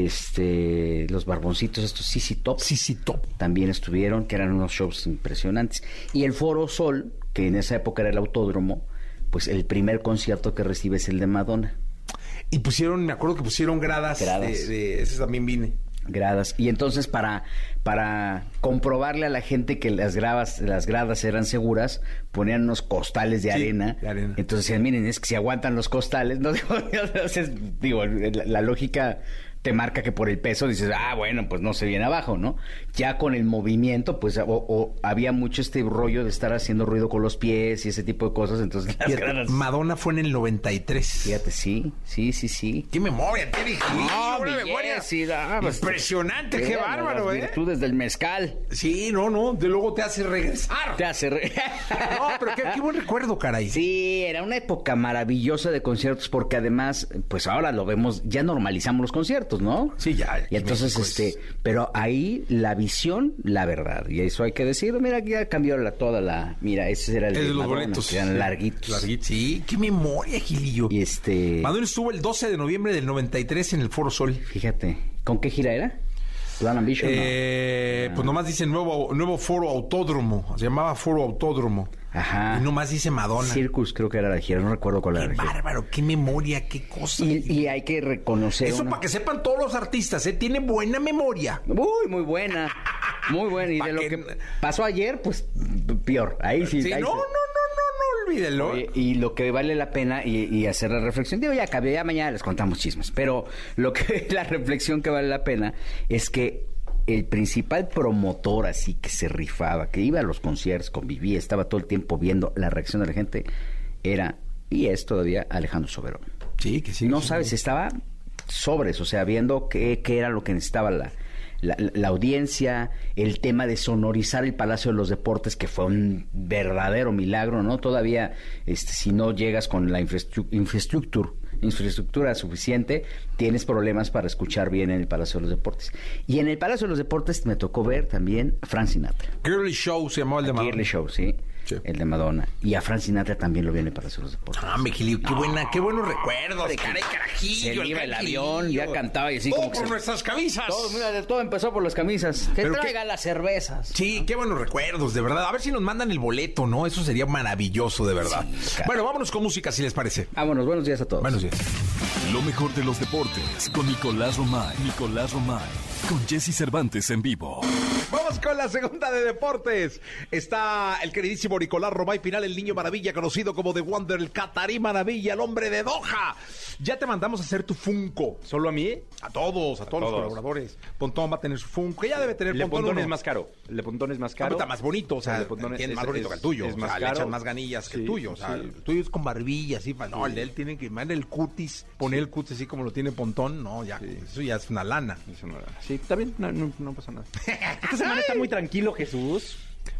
Este, los barboncitos, estos CC Top. Sí, top. También estuvieron, que eran unos shows impresionantes. Y el Foro Sol, que en esa época era el autódromo, pues el primer concierto que recibe es el de Madonna. Y pusieron, me acuerdo que pusieron gradas. Gradas. De, de- ese también vine. gradas y entonces para para comprobarle a la gente que las gradas las gradas eran seguras ponían unos costales de Sí, arena de arena. entonces decían miren es que si aguantan los costales [LAUGHS] no digo, entonces, digo la, la lógica te marca que por el peso dices ah bueno pues no se viene abajo no ya con el movimiento pues o, o había mucho este rollo de estar haciendo ruido con los pies y ese tipo de cosas entonces las Fíjate, gradas Madonna fue en el 93. fíjate sí sí sí sí ¿Qué memoria tiene, Gilillo? No, memoria pues, impresionante, qué bárbaro, las ¿eh? virtudes del mezcal Sí, no, no, de luego te hace regresar. te hace re- [LAUGHS] No, pero qué, qué buen recuerdo, caray. Sí, era una época maravillosa de conciertos porque además, pues ahora lo vemos, ya normalizamos los conciertos, ¿no? Sí, ya, Y entonces, es- este, pero ahí la visión, la verdad, y eso hay que decir, mira, ya cambió la, toda la, mira, ese era el Es de los boletos. que eran larguitos. Larguitos, sí. Qué memoria, Gilillo. Y este, Madonna estuvo el 12 de noviembre del 93 en el Foro Sol. fíjate, ¿con qué gira era? Plan Ambition. ¿no? Eh, Pues nomás dice nuevo, nuevo foro autódromo. Se llamaba foro autódromo. Ajá. Y nomás dice Madonna. Circus creo que era la gira, no recuerdo cuál era Qué la bárbaro, qué memoria, qué cosa. Y, y hay que reconocer Eso una- para que sepan todos los artistas, ¿eh? Tiene buena memoria. Muy, muy buena. Muy buena. Y [LAUGHS] de lo que- que pasó ayer, pues peor. Ahí sí. Sí, ahí no, sí. no, no, no, no, olvídenlo. Oye, y lo que vale la pena y, y hacer la reflexión, digo, ya acabé, ya mañana les contamos chismes, pero lo que [LAUGHS] la reflexión que vale la pena es que el principal promotor así que se rifaba, que iba a los conciertos, convivía, estaba todo el tiempo viendo la reacción de la gente, era, y es todavía Alejandro Soberón. Sí, que sí. no sabes, estaba sobres, o sea, viendo qué, qué era lo que necesitaba la, la, la audiencia, el tema de sonorizar el Palacio de los Deportes, que fue un verdadero milagro, ¿no? Todavía, este, si no llegas con la infraestru- infraestructura, infraestructura suficiente, tienes problemas para escuchar bien en el Palacio de los Deportes. Y en el Palacio de los Deportes me tocó ver también a Frank Sinatra. Girly Show se llamaba el de. Girly Show, ¿sí? Sí. El de Madonna. Y a Frank Sinatra también lo vi en el Palacio de los Deportes. Ah, me Gilillo, qué buena, qué buenos recuerdos, Hombre, caray, carajillo. se le iba el avión, ya cantaba y así Todo como que por se- nuestras camisas. Todo, mira, de todo empezó por las camisas. Que Pero qué- traiga las cervezas. Sí, qué buenos recuerdos, de verdad. A ver si nos mandan el boleto, ¿no? Eso sería maravilloso, de verdad. Sí, claro. Bueno, vámonos con música, si les parece. Vámonos, buenos días a todos. Buenos días. Lo mejor de los deportes con Nicolás Romay. Nicolás Romay. Con Jesse Cervantes en vivo. Vamos con la segunda de deportes. Está el queridísimo Nicolás Romay Pinal, el niño maravilla, conocido como The Wonder, el Catarí Maravilla, el hombre de Doha. Ya te mandamos a hacer tu Funko. ¿Solo a mí? A todos, a todos los colaboradores. Pontón va a tener su Funko, ya debe tener El de Pontón. Pontón es más caro. El de Pontón es más caro. Está más bonito, o sea, El Pontón tiene es- más bonito es- que el tuyo. es o más sea, le caro. echan más ganillas que el Sí, tuyo. O sea, sí. el tuyo es con barbilla, así. No, el de él tiene que mandar el cutis, poner el cutis así como lo tiene Pontón. No, ya, eso ya es una lana. Eso no era- Sí, está bien, no, no, no pasa nada. [LAUGHS] Esta semana está muy tranquilo, Jesús.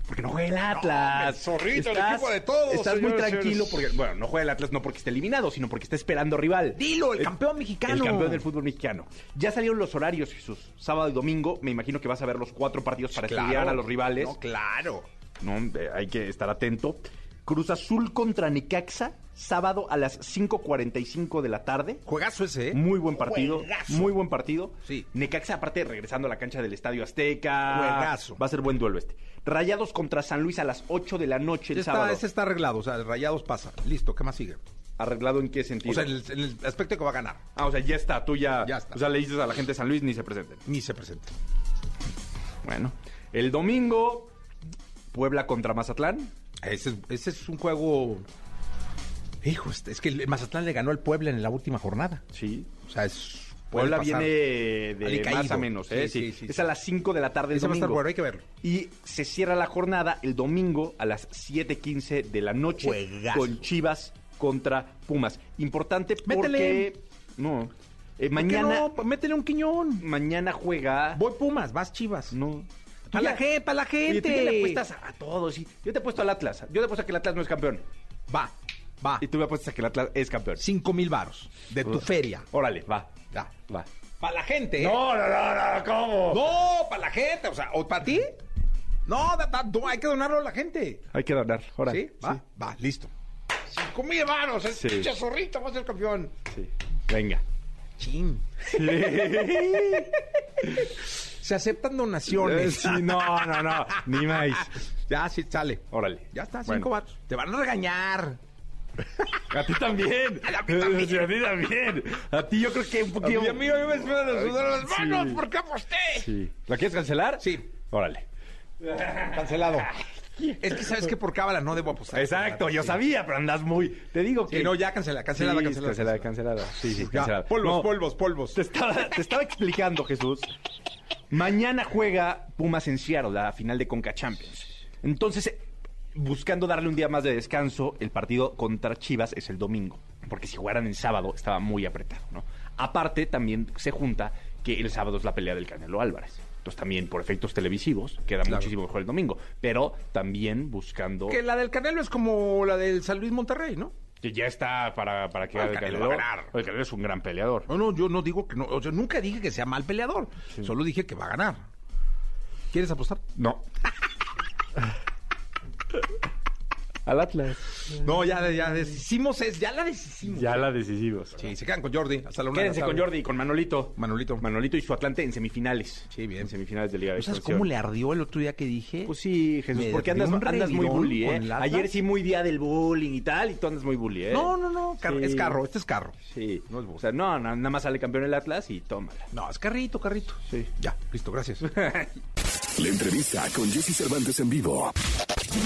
Porque no juega el Atlas. zorrito, el equipo de todos, Estás muy tranquilo señores. porque, bueno, no juega el Atlas no porque esté eliminado, sino porque está esperando rival. Dilo, el campeón mexicano. El campeón del fútbol mexicano. Ya salieron los horarios, Jesús. Sábado y domingo. Me imagino que vas a ver los cuatro partidos para Claro. estudiar a los rivales. No, claro. No, hay que estar atento. Cruz Azul contra Necaxa, sábado a las 5.45 de la tarde. Juegazo ese, ¿eh? Muy buen partido. Juegazo. Muy buen partido. Sí. Necaxa, aparte, regresando a la cancha del Estadio Azteca. Juegazo. Va a ser buen duelo este. Rayados contra San Luis a las 8 de la noche el Está, sábado. ese está arreglado, o sea, el Rayados pasa. Listo, ¿qué más sigue? ¿Arreglado en qué sentido? O sea, en el, en el aspecto que va a ganar. Ah, o sea, ya está. Tú ya... Ya está. O sea, le dices a la gente de San Luis ni se presenten. Ni se presenta. Bueno. El domingo... Puebla contra Mazatlán. Ese es, ese es un juego... Hijo, es que el Mazatlán le ganó al Puebla en la última jornada. Sí. O sea, es... Puebla viene de Alicaído. más a menos, ¿eh? Sí, Sí, sí, Es a las 5 de la tarde el Ese va a estar domingo. bueno, hay que verlo. Y se cierra la jornada el domingo a las 7:15 de la noche Juegazo. con Chivas contra Pumas. Importante porque Métele. no, eh, ¿Por qué mañana no? Métele un quiñón. mañana juega Voy Pumas, vas Chivas. no Para la gente, para la Oye, tú ya gente. le apuestas a, a todos. sí. Yo te he puesto al Atlas. Yo te he puesto a que el Atlas no es campeón. Va, va. Y tú me apuestas a que el Atlas es campeón. Cinco mil varos de tu Uf. feria. Órale, va. Ya. Va. Para la gente. ¿eh? No, no, no, no, ¿cómo? No, para la gente. O sea, ¿o para ti? No, da- da- no, hay que donarlo a la gente. Hay que donar. Órale. ¿Sí? Va, va, listo. Cinco mil varos. El Sí. pinche zorrito va a ser campeón. Sí. Venga. Chin. [LAUGHS] Se aceptan donaciones. Sí, no, no, no. Ni más. Ya, sí, sale. Órale. Ya está, Bueno. cinco varos. Te van a regañar. A ti también. [LAUGHS] A mí también. Sí, a ti también. A ti yo creo que un poquito. a mí, a mí me sudar las Sí. manos porque aposté. Sí. ¿La quieres cancelar? Sí. Órale. Cancelado. [LAUGHS] Es que sabes que por cábala no debo apostar. Exacto, yo Sí. sabía, pero andas muy. Te digo que. Sí, no, ya cancela, cancelada, Sí, cancelada. cancelada, cancelada. Sí, sí, Ya, cancelada. polvos, No, polvos, polvos. Te estaba, te estaba explicando, Jesús. Mañana juega Pumas en Seattle, la final de Conca Champions. Entonces, buscando darle un día más de descanso, el partido contra Chivas es el domingo. Porque si jugaran el sábado, estaba muy apretado, ¿no? Aparte, también se junta que el sábado es la pelea del Canelo Álvarez. Entonces, también por efectos televisivos, queda Claro. muchísimo mejor el domingo. Pero también buscando. Que la del Canelo es como la del San Luis Monterrey, ¿no? Que ya está para, para que Ah, el el Canelo Canelo. va a ganar. El Canelo es un gran peleador. No, no, yo no digo que no. O sea, nunca dije que sea mal peleador. Solo dije que va a ganar. ¿Quieres apostar? No. [LAUGHS] Al Atlas. No, ya, ya deshicimos, es, ya la deshicimos. Ya la decidimos. Sí, se quedan con Jordi hasta la una Quédense con. Jordi y con Manolito. Manolito. Manolito y su Atlante en semifinales. Sí, bien. En semifinales de Liga de ¿No sabes cómo le ardió el otro día que dije? Pues sí, Jesús, Me porque andas, andas muy bully, ¿eh? Ayer sí muy día del bullying y tal, y tú andas muy bully, ¿eh? No, no, no, car- Sí. es carro, este es carro. Sí. No es vos. o sea, no, no, nada más sale campeón el Atlas y tómala. No, es carrito, carrito. Sí. Ya, listo, gracias. [LAUGHS] La entrevista con Jesse Cervantes en vivo.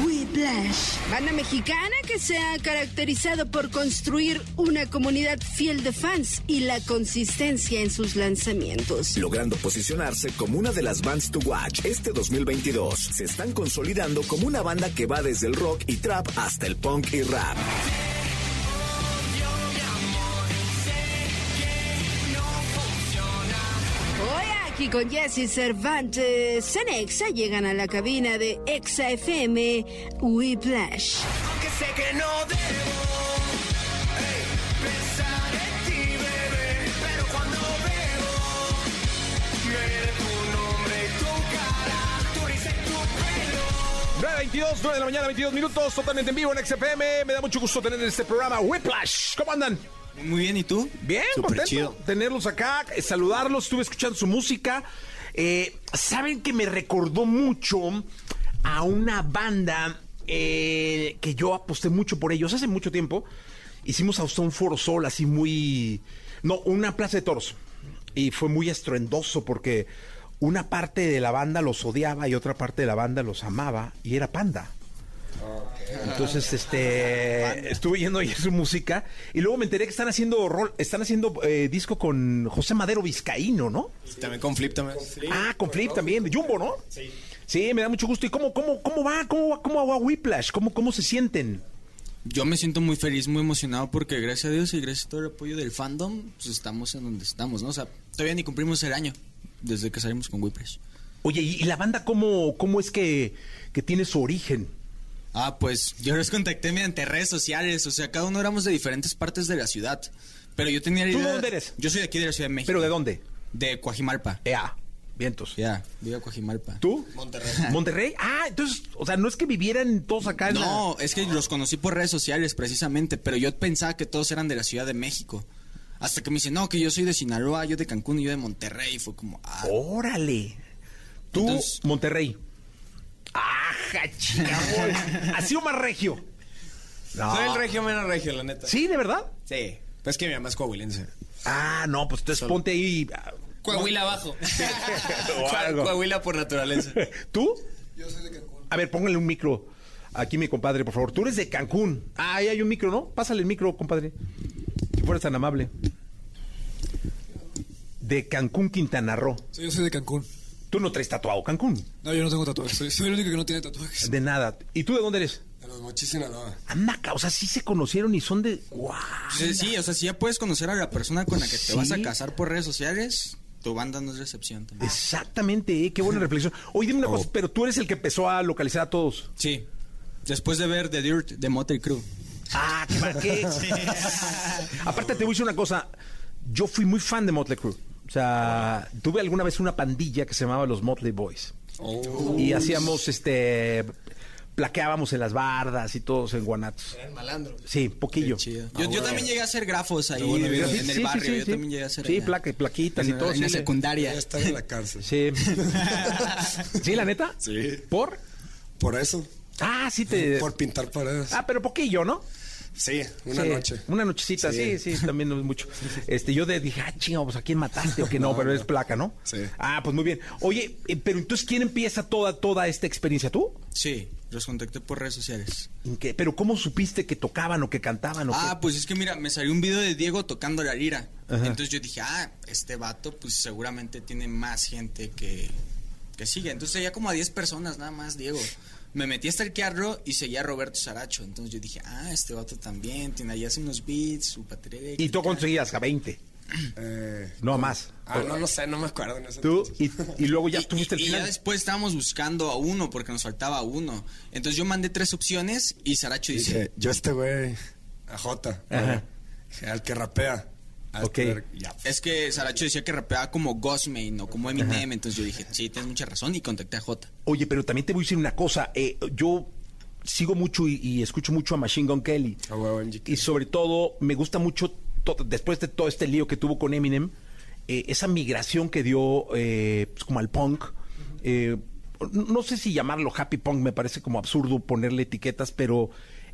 Whiplash, banda mexicana que se ha caracterizado por construir una comunidad fiel de fans y la consistencia en sus lanzamientos. logrando posicionarse como una de las bands to watch este 2022. Se están consolidando como una banda que va desde el rock y trap hasta el punk y rap. Aquí con Jesse Cervantes en Exa llegan a la cabina de Exa FM Whiplash. Aunque sé que no debo ey, pensar en ti, bebé, pero cuando bebo, veré tu nombre y tu cara, tu risa y tu pelo. 9.22, 9 de la mañana, 22 minutos, totalmente en vivo en XFM. Me da mucho gusto tener en este programa Whiplash. ¿Cómo andan? Muy bien, ¿y tú? Bien, contento chido. tenerlos acá, eh, saludarlos. Estuve escuchando su música. Eh, Saben que me recordó mucho a una banda eh, que yo aposté mucho por ellos hace mucho tiempo. Hicimos hasta un foro sol así muy. No, una plaza de toros. Y fue muy estruendoso porque una parte de la banda los odiaba y otra parte de la banda los amaba y era panda. Entonces, este, estuve yendo ahí su música y luego me enteré que están haciendo rol, están haciendo eh, disco con José Madero Vizcaíno, ¿no? También con Flip también. Ah, con Flip también, de Jumbo, ¿no? Sí. Sí, me da mucho gusto. ¿Y cómo, cómo, cómo va? ¿Cómo va, cómo va Whiplash? ¿Cómo, ¿Cómo se sienten? Yo me siento muy feliz, muy emocionado porque gracias a Dios y gracias a todo el apoyo del fandom, pues estamos en donde estamos, ¿no? O sea, todavía ni cumplimos el año desde que salimos con Whiplash. Oye, ¿y, y la banda cómo, cómo es que, que tiene su origen? Ah, pues yo los contacté mediante redes sociales, o sea, cada uno éramos de diferentes partes de la ciudad. Pero yo tenía la ¿Tú idea... de dónde eres? Yo soy de aquí de la Ciudad de México. ¿Pero de dónde? De Coajimalpa. Ea, vientos. Ya, vivo a Coajimalpa. ¿Tú? Monterrey. [LAUGHS] ¿Monterrey? Ah, entonces, o sea, no es que vivieran todos acá en la- No, es que los conocí por redes sociales precisamente, pero yo pensaba que todos eran de la Ciudad de México. Hasta que me dicen, no, que yo soy de Sinaloa, yo de Cancún y yo de Monterrey. Y fue como, ah, Órale. Tú, Entonces- Monterrey. Ajá, chingamos. Así o más regio. No. Soy el regio menos regio, la neta. ¿Sí, de verdad? Sí. Pues que mi mamá es coahuilense. Ah, no, pues entonces ponte ahí. Coahuila abajo. [LAUGHS] [LAUGHS] Algo. Coahuila por naturaleza. [LAUGHS] ¿Tú? Yo soy de Cancún. a ver, póngale un micro aquí, mi compadre, por favor. Tú eres de Cancún. Ah, ahí hay un micro, ¿no? Pásale el micro, compadre. Si fueras tan amable. De Cancún, Quintana Roo. Sí, yo soy de Cancún. Tú no traes tatuado Cancún. No, yo no tengo tatuajes. Soy, soy el único que no tiene tatuajes. De nada. ¿Y tú de dónde eres? De los mochis Sinaloa. Anda, o sea, sí se conocieron y son de. ¡Guau! Sí, sí, o sea, si ya puedes conocer a la persona con la que te Sí. vas a casar por redes sociales, tu banda no es recepción también. Exactamente, ¿eh? qué buena [LAUGHS] reflexión. Oye, dime una cosa, pero tú eres el que empezó a localizar a todos. Sí. Después de ver The Dirt de Motley Crue. Ah, qué va- qué- [LAUGHS] [LAUGHS] Aparte, te voy a decir una cosa. Yo fui muy fan de Motley Crue. O sea, tuve alguna vez una pandilla que se llamaba los Motley Boys. Y hacíamos, este, plaqueábamos en las bardas y todos en guanatos. Eran malandros. Sí, poquillo. Yo, yo también llegué a hacer grafos ahí en Sí, el sí, sí, barrio. sí, yo también llegué a hacer Sí, allá. placa- plaquitas y todo. En sí, la secundaria. Ya está en la cárcel. Sí. [LAUGHS] ¿Sí, la neta? Sí. ¿Por? Por eso. Ah, sí te... Por pintar paredes. Ah, pero poquillo, ¿no? Sí, una Sí, noche. Una nochecita, sí, sí, [LAUGHS] también no es mucho. Este, yo de, dije, ah, chinga, pues a quién mataste o que no, No, pero no. es placa, ¿no? Sí. Ah, pues muy bien. Oye, eh, pero entonces, ¿quién empieza toda, toda esta experiencia? ¿Tú? Sí, los contacté por redes sociales. ¿En qué? ¿Pero cómo supiste que tocaban o que cantaban o Ah, qué? pues es que mira, me salió un video de Diego tocando la lira. Ajá. Entonces yo dije, ah, este vato pues seguramente tiene más gente que, que sigue. Entonces seguía como a 10 personas nada más, Diego. Me metí a stalkearlo y seguía a Roberto Saracho. Entonces yo dije, ah, este vato también, tiene ahí hace unos beats, su batería ¿Y tú conseguías a 20? [CLEARS THROAT] Eh, No a más. ah, no lo sé, no me acuerdo. En ese Tú, y, y luego ya [LAUGHS] tuviste y, el y ya final. después estábamos buscando a uno porque nos faltaba uno. Entonces yo mandé tres opciones y Saracho dice, yo este güey, a. Dije, al que rapea. A Ok. ver- ya. Es que Saracho decía que rapeaba como Ghostmane o como Eminem, entonces yo dije, sí, tienes mucha razón y contacté a Jota. Oye, pero también te voy a decir una cosa. eh, yo sigo mucho y, y escucho mucho a Machine Gun Kelly. Y sobre todo, me gusta mucho, después de todo este lío que tuvo con Eminem, eh, esa migración que dio eh, pues, como al punk. eh, no sé si llamarlo happy punk, me parece como absurdo ponerle etiquetas, pero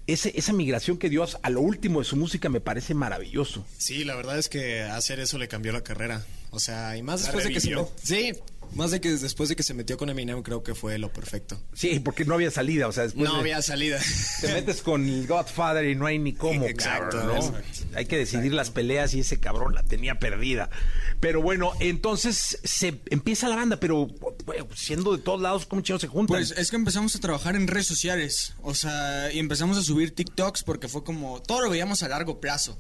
ese, esa migración que dio a lo último de su música me parece maravilloso. Sí, la verdad es que hacer eso le cambió la carrera. O sea, y más La después de que se met- Sí, más de que después de que se metió con Eminem creo que fue lo perfecto. Sí, porque no había salida, o sea, después no de- había salida. te metes con el Godfather y no hay ni cómo, Exacto, cabrón, ¿no? exacto. Hay que decidir las peleas y ese cabrón la tenía perdida. Pero bueno, entonces se empieza la banda, pero bueno, siendo de todos lados, ¿cómo chingados se juntan? Pues es que empezamos a trabajar en redes sociales, o sea, y empezamos a subir TikToks porque fue como, todo lo veíamos a largo plazo.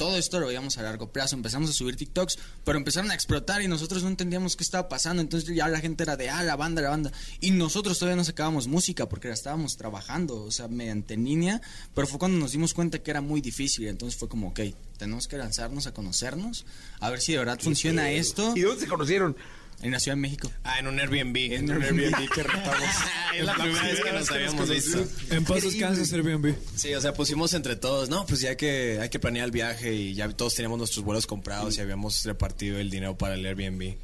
Todo esto lo veíamos a largo plazo, empezamos a subir TikToks, pero empezaron a explotar y nosotros no entendíamos qué estaba pasando, entonces ya la gente era de, ah, la banda, la banda, y nosotros todavía no sacábamos música porque la estábamos trabajando, o sea, mediante línea, pero fue cuando nos dimos cuenta que era muy difícil, entonces fue como, ok, tenemos que lanzarnos a conocernos, a ver si de verdad funciona esto. ¿Y dónde se conocieron? En la Ciudad de México. Ah, en un Airbnb. En un Airbnb que rentamos. [LAUGHS] es la primera vez que nos habíamos visto. En paz descanses, Airbnb. Sí, o sea, pusimos entre todos, no, pues ya que hay que planear el viaje y ya todos teníamos nuestros vuelos comprados y habíamos repartido el dinero para el Airbnb.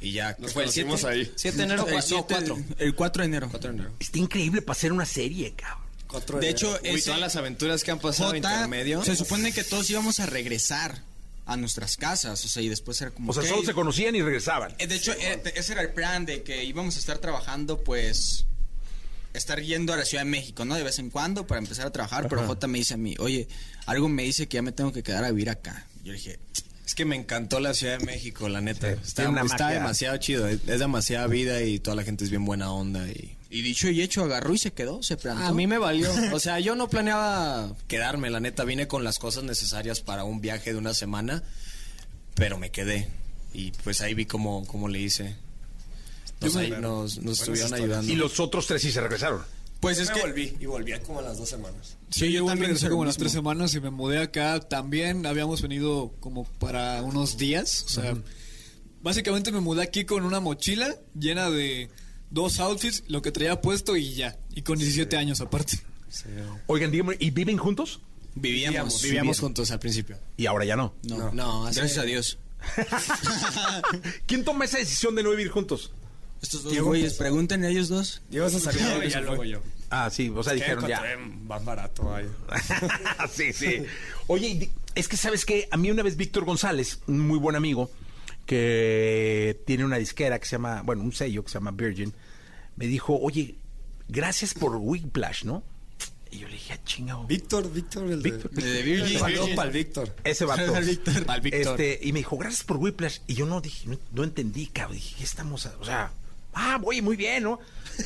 Y ya, Nos fue el 7 conocimos ahí. 7 de enero, El cua- no, siete- 4. El 4 de enero. 4 de enero. Está increíble para hacer una serie, cabrón. Cuatro De enero. hecho, Uy, ese- todas las aventuras que han pasado Jota, intermedio. Se supone que todos íbamos a regresar a nuestras casas, o sea, y después era como. O sea, solo se conocían y regresaban. Eh, De hecho, eh, ese era el plan de que íbamos a estar trabajando, pues. Estar yendo a la Ciudad de México, ¿no? De vez en cuando para empezar a trabajar. Pero J me dice a mí, oye, algo me dice que ya me tengo que quedar a vivir acá. Yo dije, Es que me encantó la Ciudad de México, la neta. Sí, está demasiado chido. Es, es demasiada vida y toda la gente es bien buena onda. Y... y dicho y hecho, agarró y se quedó, se plantó. A mí me valió. O sea, yo no planeaba quedarme, la neta. Vine con las cosas necesarias para un viaje de una semana, pero me quedé. Y pues ahí vi cómo, cómo le hice. Nos, Yo ahí nos, estuvieron historias. ayudando. Y los otros tres sí se regresaron. Pues es me que. volví y volví como a las dos semanas. Sí, yo igual también regresé como lo las tres semanas y me mudé acá. También habíamos venido como para unos días. O sea, básicamente me mudé aquí con una mochila llena de dos outfits, lo que traía puesto y ya. Y con 17 años aparte. Oigan, díganme, ¿y viven juntos? Vivíamos. Vivíamos juntos al principio. Y ahora ya no. No, No, hace- gracias a Dios. [LAUGHS] ¿Quién toma esa decisión de no vivir juntos? Estos dos güeyes, pregúntenle a ellos dos. A salir ya ya luego yo. Ah, sí, o sea, dijeron ya. Más barato, vaya. [LAUGHS] sí, sí. Oye, es que sabes que a mí una vez Víctor González, un muy buen amigo, que tiene una disquera que se llama, bueno, un sello que se llama Virgin, me dijo, oye, gracias por Whiplash, ¿no? Y yo le dije, ah, chingado. Víctor, Víctor, el de, Víctor, de Virgin. Ese vato Virgin. pa'l Víctor. Ese vato. [LAUGHS] Al Víctor. Al Víctor. Este, y me dijo, gracias por Whiplash. Y yo no dije, no, no entendí, cabrón. Dije, ¿qué estamos? a- o sea, ah, voy muy bien, ¿no?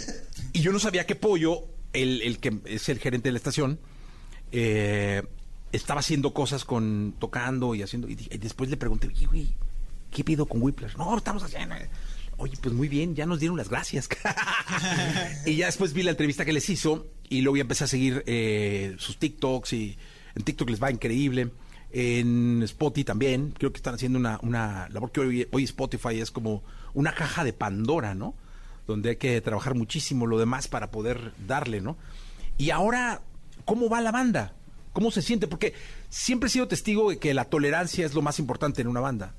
[LAUGHS] y yo no sabía que Pollo, el, el que es el gerente de la estación, eh, estaba haciendo cosas con, tocando y haciendo. Y, y después le pregunté, oye, güey, ¿qué pido con Whiplash? No, estamos haciendo. Oye, pues muy bien, ya nos dieron las gracias. [LAUGHS] y ya después vi la entrevista que les hizo y luego ya empecé a seguir eh, sus TikToks y en TikTok les va increíble. En Spotify también, creo que están haciendo una, una labor que hoy, hoy Spotify es como una caja de Pandora, ¿no? Donde hay que trabajar muchísimo lo demás para poder darle, ¿no? Y ahora, ¿cómo va la banda? ¿Cómo se siente? Porque siempre he sido testigo de que la tolerancia es lo más importante en una banda.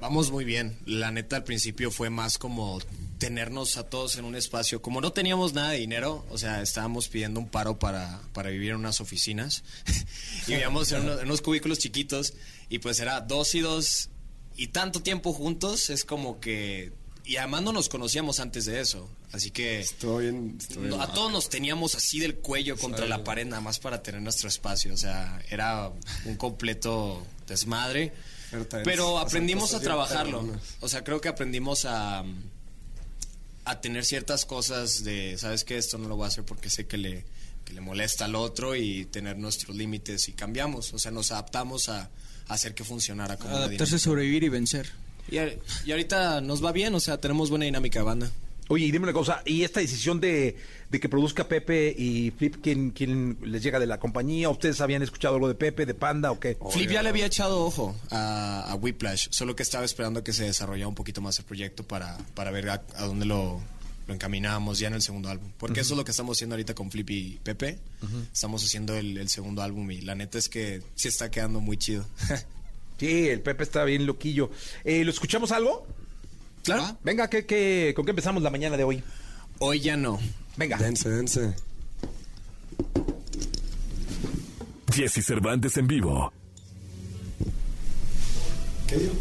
Vamos muy bien. La neta al principio fue más como tenernos a todos en un espacio. Como no teníamos nada de dinero, o sea, estábamos pidiendo un paro para, para vivir en unas oficinas. [LAUGHS] y vivíamos en unos, en unos cubículos chiquitos. Y pues era dos y dos. Y tanto tiempo juntos es como que... Y además no nos conocíamos antes de eso. Así que... Estuvo bien, estuvo bien. No, A todos nos teníamos así del cuello contra la pared nada más para tener nuestro espacio. O sea, era un completo desmadre. Pero aprendimos a trabajarlo. O sea, creo que aprendimos a, a tener ciertas cosas de, ¿sabes qué? Esto no lo voy a hacer porque sé que le, que le molesta al otro y tener nuestros límites y cambiamos. O sea, nos adaptamos a, a hacer que funcionara como una Adaptarse, dinámica. sobrevivir y vencer. Y, a- y ahorita nos va bien, o sea, tenemos buena dinámica de banda. Oye, y dime una cosa, ¿y esta decisión de, de que produzca Pepe y Flip, ¿quién, quién les llega de la compañía? ¿Ustedes habían escuchado algo de Pepe, de Panda o qué? Flip ya le había echado ojo a, a Whiplash, solo que estaba esperando que se desarrollara un poquito más el proyecto para, para ver a, a dónde lo, lo encaminábamos ya en el segundo álbum. Porque eso es lo que estamos haciendo ahorita con Flip y Pepe. Estamos haciendo el, el segundo álbum y la neta es que sí está quedando muy chido. [LAUGHS] Sí, el Pepe está bien loquillo. Eh, ¿Lo escuchamos algo? Claro. Venga, ¿qué, qué, con qué empezamos la mañana de hoy? Hoy ya no. Venga. Dense, dense. Jesse Cervantes en vivo. ¿Qué digo?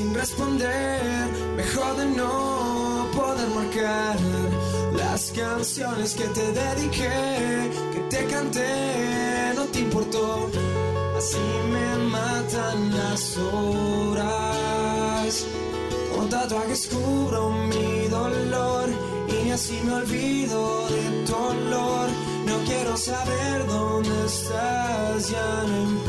Sin responder, mejor de no poder marcar las canciones que te dediqué, que te canté, no te importó, así me matan las horas. Con tatuajes cubro mi dolor y así me olvido de tu olor. No quiero saber dónde estás, ya no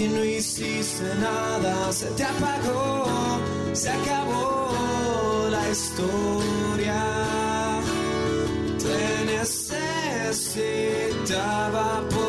que no hiciste nada, se te apagó, se acabó la historia. Te necesitaba, por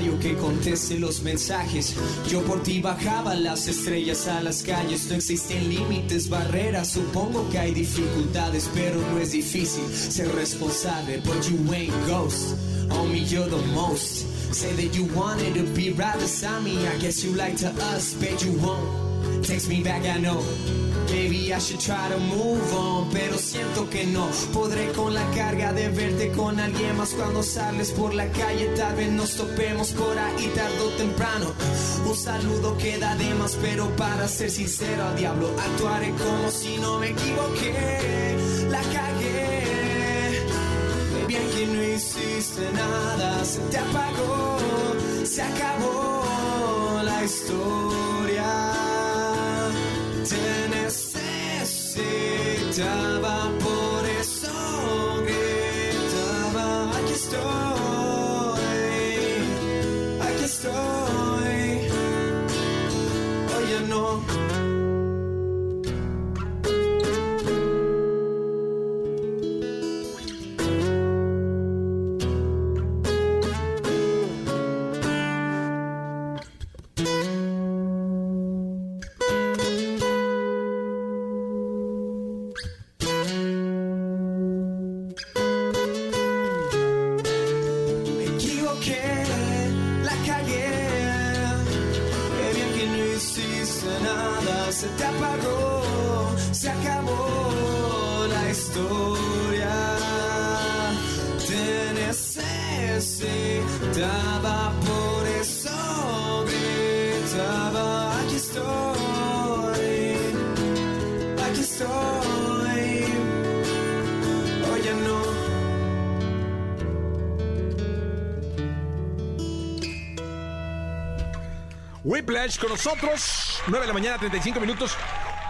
diario que conteste los mensajes. Yo por ti bajaba las estrellas a las calles. No existen límites, barreras. Supongo que hay dificultades, pero no es difícil ser responsable. But you ain't ghost. Homie, you're the most. Say that you wanted to be right beside me. I guess you like to us, but you won't. Takes me back, I know. I should try to move on, pero siento que no podré con la carga de verte con alguien más cuando sales por la calle. Tal vez nos topemos por ahí tarde o temprano. Un saludo queda de más, pero para ser sincero al diablo actuaré como si no me equivoqué. La cagué. Bien que no hiciste nada, se te apagó, se acabó la historia. Con nosotros. 9 de la mañana, 35 minutos.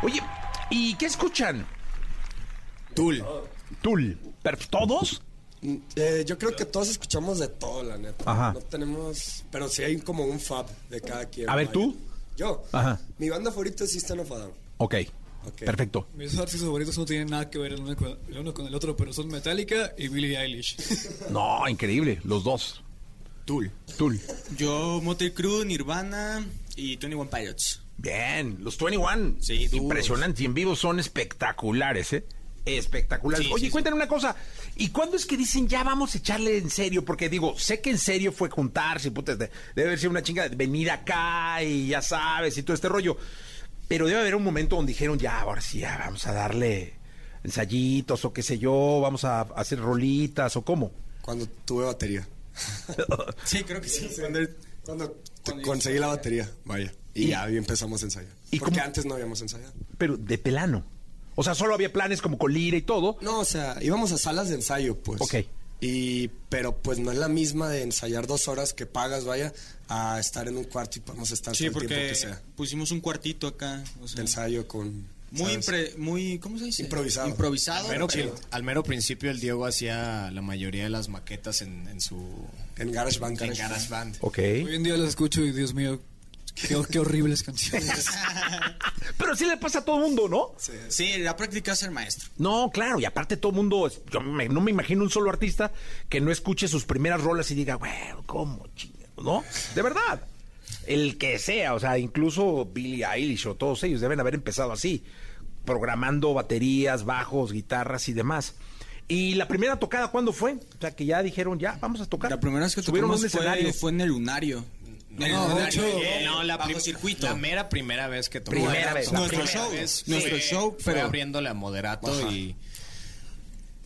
Oye, ¿y qué escuchan? Tool. Tool. ¿Pero ¿Todos? Eh, yo creo que todos escuchamos de todo, la neta. Ajá. No tenemos. Pero sí hay como un fab de cada quien. A ver, vaya. ¿tú? Yo. Ajá. Mi banda favorita es System of a Down. Ok. Ok. Perfecto. Mis artistas favoritos no tienen nada que ver el uno, con, el uno con el otro, pero son Metallica y Billie Eilish. [LAUGHS] No, increíble. Los dos. Tool. Tool. Yo, Motley Crue, Nirvana y 21 Pilots. Bien. Los 21. Sí. Impresionantes. Y en vivo son espectaculares, ¿eh? Espectaculares. Sí, Oye, sí, cuéntame una cosa. ¿Y cuándo es que dicen ya vamos a echarle en serio? Porque digo, sé que en serio fue juntarse, puta, de- debe haber sido una chinga de venir acá y ya sabes y todo este rollo. Pero debe haber un momento donde dijeron ya, ahora sí, ya vamos a darle ensayitos o qué sé yo, vamos a hacer rolitas o cómo. Cuando tuve batería. [LAUGHS] Sí, creo que sí. Cuando, conseguí la batería, vaya. Y, ya ahí empezamos a ensayar. ¿Y Porque cómo- antes no habíamos ensayado. Pero de pelano. O sea, solo había planes como con lira y todo. No, o sea, íbamos a salas de ensayo, pues. Ok. Y, pero pues no es la misma de ensayar dos horas que pagas, vaya, a estar en un cuarto y podemos estar Sí, todo el tiempo que sea. pusimos un cuartito acá. o sea, De ensayo con... muy, muy, ¿cómo se dice? Improvisado. Improvisado. Al mero, pero- al mero principio el Diego hacía la mayoría de las maquetas en, en su... En GarageBand. En GarageBand. Ok. Hoy en día las escucho y Dios mío, qué, qué horribles canciones. [LAUGHS] Pero sí le pasa a todo mundo, ¿no? Sí, la práctica es ser maestro. No, claro, y aparte todo mundo, es- yo me- no me imagino un solo artista que no escuche sus primeras rolas y diga, bueno, ¿cómo chingados? ¿No? De verdad. El que sea, o sea, incluso Billie Eilish o todos ellos deben haber empezado así, programando baterías, bajos, guitarras y demás. ¿Y la primera tocada cuándo fue? O sea, que ya dijeron, ya, vamos a tocar. La primera vez que Subieron tocamos un escenario. fue, fue en el lunario. No, de lunario, hecho, eh, no, la bajo circuito. La mera primera vez que tocamos. Primera vez, Nuestro primera show. vez. Nuestro Fue- show, Fue abriéndole a Moderato Ajá. y...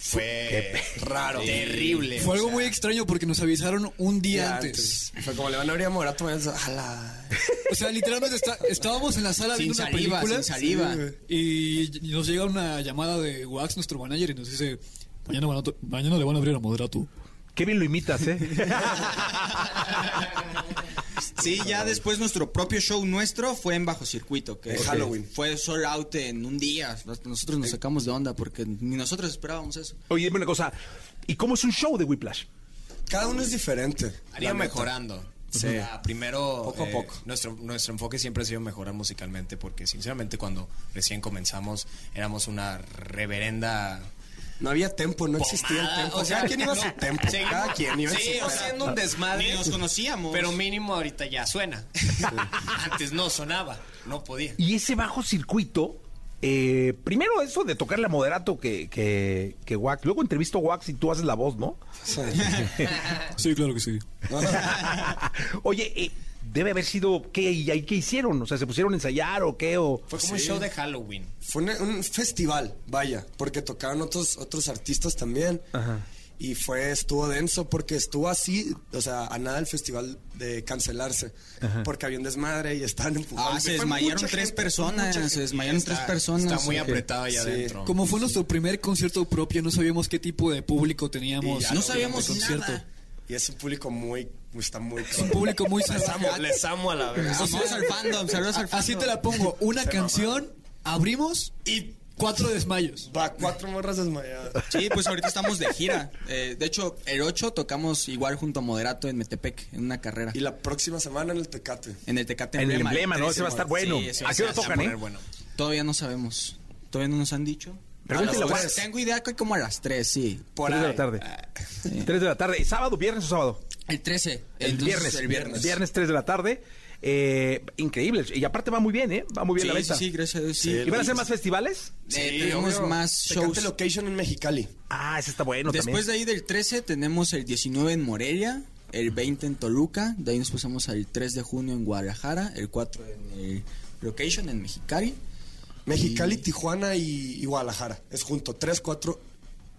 Fue Qué raro. Terrible. Fue algo sea, muy extraño porque nos avisaron un día Ya antes. Fue como le van a abrir a Morato. [LAUGHS] O sea, literalmente está- estábamos en la sala Sin viendo una película. sin saliva. Y nos llega una llamada de Wax, nuestro manager, y nos dice: Mañana, van a to- mañana le van a abrir a Moderato. Qué bien lo imitas, ¿eh? [LAUGHS] [LAUGHS] Sí, ya después nuestro propio show nuestro fue en bajo circuito. Que De Halloween. Fue sold out en un día. Nosotros nos sacamos de onda porque ni nosotros esperábamos eso. Oye, dime una cosa, ¿y cómo es un show de Whiplash? Cada uno es diferente. Ha ido la neta. mejorando. O sea, primero, Poco a eh, poco. Nuestro, nuestro enfoque siempre ha sido mejorar musicalmente porque sinceramente cuando recién comenzamos éramos una reverenda... No había tempo, no existía el tempo. O sea, cada quien iba a su tempo. seguimos- Cada quien iba a su o sea, haciendo un desmadre. Ni nos conocíamos. Pero mínimo ahorita ya suena. [LAUGHS] Antes no sonaba, no podía. Y ese bajo circuito, eh, primero eso de tocarle a moderato que, que, que Wax. Luego entrevisto a Wax y tú haces la voz, ¿no? Sí, [LAUGHS] claro que sí. [LAUGHS] Oye, eh, debe haber sido. ¿qué, y ahí qué hicieron? O sea, ¿se pusieron a ensayar o qué? O... Fue como un show de Halloween. Fue un, un festival, vaya, porque tocaron otros, otros artistas también. Y fue, estuvo denso porque estuvo así, o sea, a nada el festival de cancelarse. Porque había un desmadre y estaban empujando. Ah, se desmayaron tres gente, personas. Se desmayaron tres personas. Está muy apretado allá Sí. adentro. Como fue nuestro primer concierto propio, no sabíamos qué tipo de público teníamos. No sabíamos de concierto. nada. Y es un público muy, está muy... Es un público muy Les amo, les amo a la vez. Saludos al fandom, saludos al fandom. Así te la pongo. Una canción, abrimos Y cuatro desmayos. va, cuatro morras desmayadas. Sí, pues ahorita estamos de gira. Eh, de hecho, el 8 tocamos igual junto a Moderato en Metepec, en una carrera. Y la próxima semana en el Tecate. En el Tecate En el Emblema. ¿no? 13, Ese va a estar bueno. Sí, ¿A qué hora tocan, eh? bueno. Todavía no sabemos. Todavía no nos han dicho. Pregúntale A. Tengo idea que como a las 3, sí. Por Tres de ahí. la tarde. Tres de la tarde. ¿Sábado, viernes o sábado? El 13. El Entonces, viernes. El viernes. Viernes, 3 de la tarde. Eh, increíble. Y aparte va muy bien, ¿eh? Va muy bien Sí, la sí, venta. sí, gracias a Dios, sí. ¿Y van a hacer más festivales? Eh, tenemos obvio. más Tecate shows. Location en Mexicali. Ah, ese está bueno Después también. de ahí del 13 tenemos el 19 en Morelia, el 20 en Toluca, de ahí nos pasamos al 3 de junio en Guadalajara, el 4 en el Location en Mexicali Mexicali, Tijuana y, y Guadalajara. Es junto, tres, cuatro.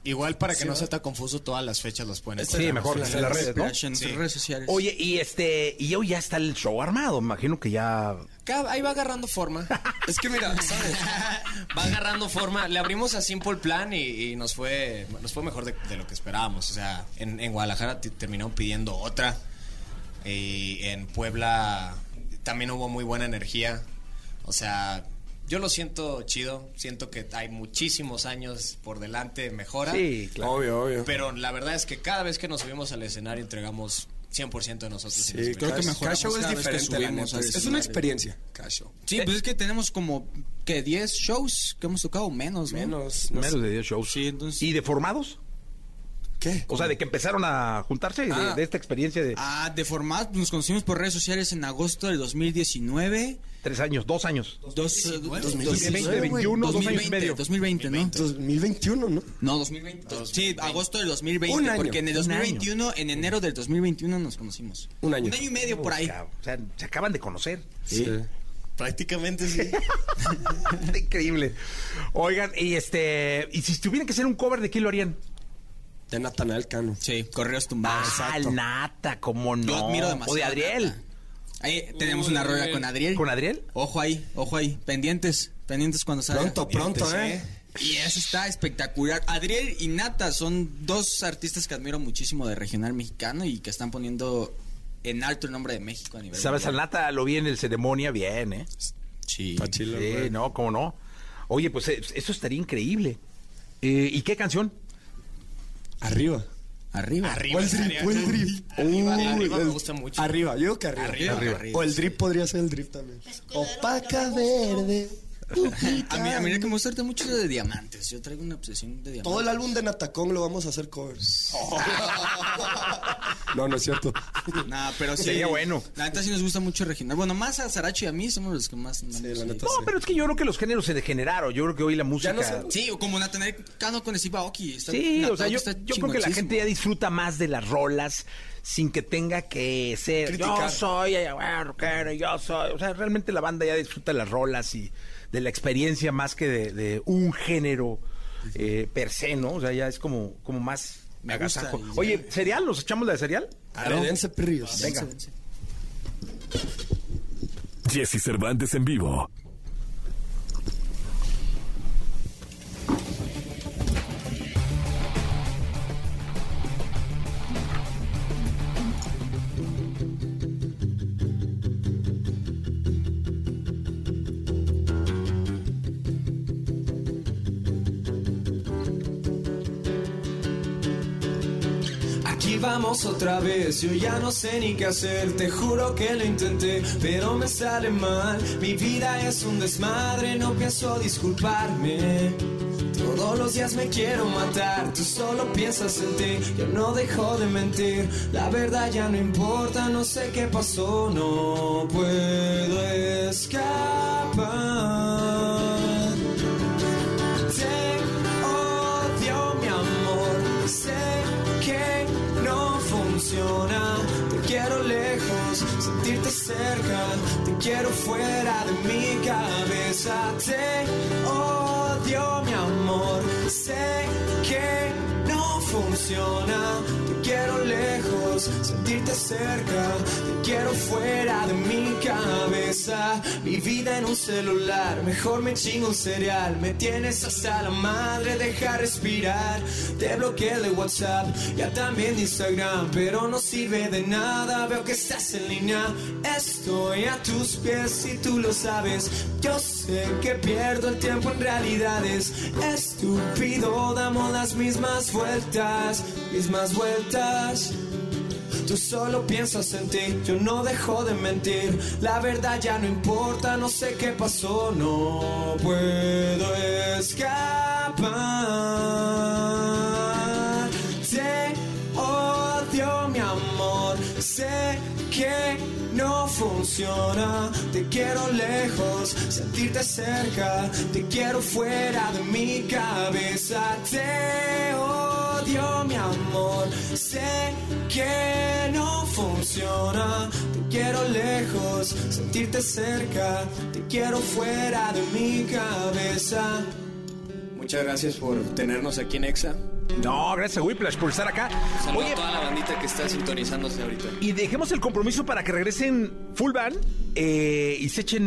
Igual para que Sí, no sea tan confuso, todas las fechas las pueden Sí, mejor en las redes, ¿no? En sus redes sociales. Oye, y este, y hoy ya está el show armado. Me imagino que ya. Ahí va agarrando forma. [LAUGHS] Es que mira, ¿sabes? va agarrando forma. Le abrimos a Simple Plan y, y nos fue nos fue mejor de, de lo que esperábamos. O sea, en, en Guadalajara terminaron pidiendo otra. Y en Puebla también hubo muy buena energía. O sea, yo lo siento chido. Siento que hay muchísimos años por delante, mejora. Sí, claro. Obvio, obvio. Pero la verdad es que cada vez que nos subimos al escenario entregamos 100% de nosotros. Sí, creo que escenario. mejoramos Show es diferente, la subimos al Es escenario. una experiencia, cada show. Sí, pues es que tenemos como que 10 shows que hemos tocado menos, ¿no? Menos, no Menos de 10 shows. Sí, entonces. ¿Y de formados? ¿Qué? O sea, de que empezaron a juntarse, de, Ah. de esta experiencia de Ah, de format, nos conocimos por redes sociales en agosto del 2019. Tres años, dos años. Dos, eh, 2020, 21, dos años y medio. 2020, ¿no? 2021, ¿no? No, 2020. Sí, agosto del 2020. Un año. Porque en el Un año. 2021, en enero del 2021 nos conocimos. Un año. Un año y medio por ahí. O sea, se acaban de conocer. Sí. Prácticamente sí. Está [LAUGHS] increíble. Oigan, y este, y si tuvieran que hacer un cover, ¿de quién lo harían? De Natanael Cano. Sí, correos tumbados. Ah, Nata, cómo no. Yo admiro demasiado. O de Adriel. Ahí tenemos Uy, una rola Adriel. con Adriel. ¿Con Adriel? Ojo ahí, ojo ahí. Pendientes, pendientes cuando salga. Pronto, pronto, Pendientes, ¿eh? Y eso está espectacular. Adriel y Nata son dos artistas que admiro muchísimo de regional mexicano y que están poniendo en alto el nombre de México a nivel ¿Sabes? Al. Nata lo vi en el ceremonia, bien, ¿eh? Sí. Pachilo, Sí, güey. no, cómo no. Oye, pues eh, eso estaría increíble. Eh, ¿Y qué canción? Arriba. Arriba. Arriba O el drip, o el drip. Arriba, Uy, arriba me el- gusta mucho. Arriba, yo digo que arriba. Arriba, arriba. O el drip podría ser el drip también. Opaca verde. A mí, a mí que me gusta mucho de diamantes. Yo traigo una obsesión de diamantes. Todo el álbum de Natacón lo vamos a hacer covers. [LAUGHS] No, no es cierto. Nah, pero sí. Sería bueno. La neta sí nos gusta mucho regional. Bueno, más a Saracho y a mí somos los que más. la neta No, pero es que yo creo que los géneros se degeneraron. Yo creo que hoy la música. no sé. Sí, o como Natanael Cano con Steve Aoki. Está- Sí, o sea, yo, yo creo que la gente ya disfruta más de las rolas sin que tenga que ser yo soy bueno, rockero, yo soy. O sea, realmente la banda ya disfruta las rolas y de la experiencia más que de, de un género eh, per se, ¿no? O sea, ya es como, como más Me gusta, agasajo. Oye, ¿cereal? ¿Nos echamos la de cereal? Aredense perrillos. Venga. Jesse Cervantes en vivo. Vamos otra vez, yo ya no sé ni qué hacer, te juro que lo intenté, pero me sale mal. Mi vida es un desmadre, no pienso disculparme. Todos los días me quiero matar, tú solo piensas en ti, yo no dejo de mentir. La verdad ya no importa, no sé qué pasó, no puedo escapar. Te quiero lejos, sentirte cerca. Te quiero fuera de mi cabeza. Te odio, mi amor. Sé que no funciona. Quiero lejos, sentirte cerca. Te quiero fuera de mi cabeza. Mi vida en un celular, mejor me chingo un cereal. Me tienes hasta la madre, deja respirar. Te bloqueé de WhatsApp, ya también de Instagram. Pero no sirve de nada, veo que estás en línea. Estoy a tus pies y tú lo sabes. Yo sé que pierdo el tiempo en realidades. Estúpido, damos las mismas vueltas, mismas vueltas. Tú solo piensas en ti, yo no dejo de mentir. La verdad ya no importa, no sé qué pasó, no puedo escapar. Te odio, mi amor, sé que no funciona. Te quiero lejos, sentirte cerca. Te quiero fuera de mi cabeza. Te odio odio, mi amor. Sé que no funciona. Te quiero lejos, sentirte cerca. Te quiero fuera de mi cabeza. Muchas gracias por tenernos aquí en EXA. No, gracias a Whiplash por estar acá. Saludos Oye, a toda la bandita que está sintonizándose ahorita. y dejemos el compromiso para que regresen full band eh, y se echen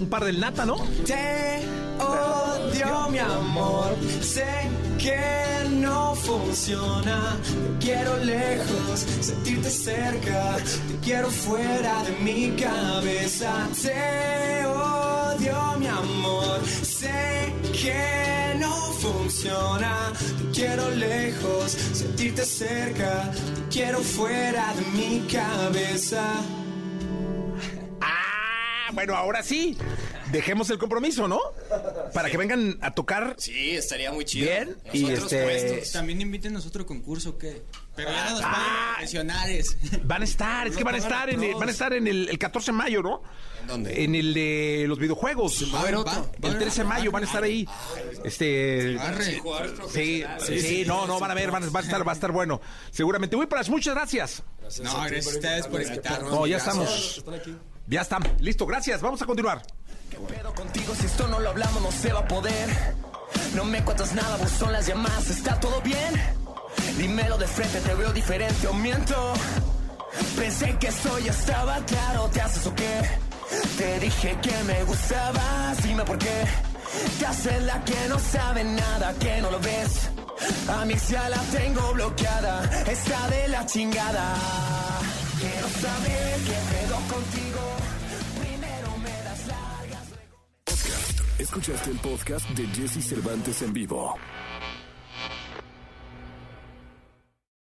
un par del nata, ¿no? Te odio, mi amor. Sé que no funciona. Te quiero lejos, sentirte cerca. Te quiero fuera de mi cabeza. Te odio, mi amor. Sé que no funciona. Te quiero lejos, sentirte cerca. Te quiero fuera de mi cabeza. Ah, bueno, ahora sí. Dejemos el compromiso, ¿no? Para que vengan a tocar. Sí, estaría muy chido. Bien, y este- puestos. También inviten a otro concurso, ¿qué? Pero ya no nos Ah. profesionales. Van a estar, es que van a estar en el, van a estar en el, el 14 de mayo, ¿no? ¿En dónde? En el de los videojuegos. Va a haber otro. El haber 13 de mayo van a estar ahí. Este. Arre. Sí, sí, sí, no, no, van a ver, van, a- va a estar, va a estar bueno. Seguramente. Whiplash, muchas gracias. No, gracias a ustedes por invitarnos. No, ya estamos. Ya está. Listo, gracias. Vamos a continuar. pedo contigo si esto no lo hablamos no se va a poder No me cuentas nada, vos son las llamadas, ¿está todo bien? Dímelo de frente, te veo diferente o miento Pensé que esto ya estaba claro, ¿te haces o qué? Te dije que me gustabas, dime por qué Te haces la que no sabe nada, que no lo ves A mi ya la tengo bloqueada, está de la chingada Quiero saber qué pedo contigo Primero me das largas Escuchaste el podcast de Jesse Cervantes en vivo.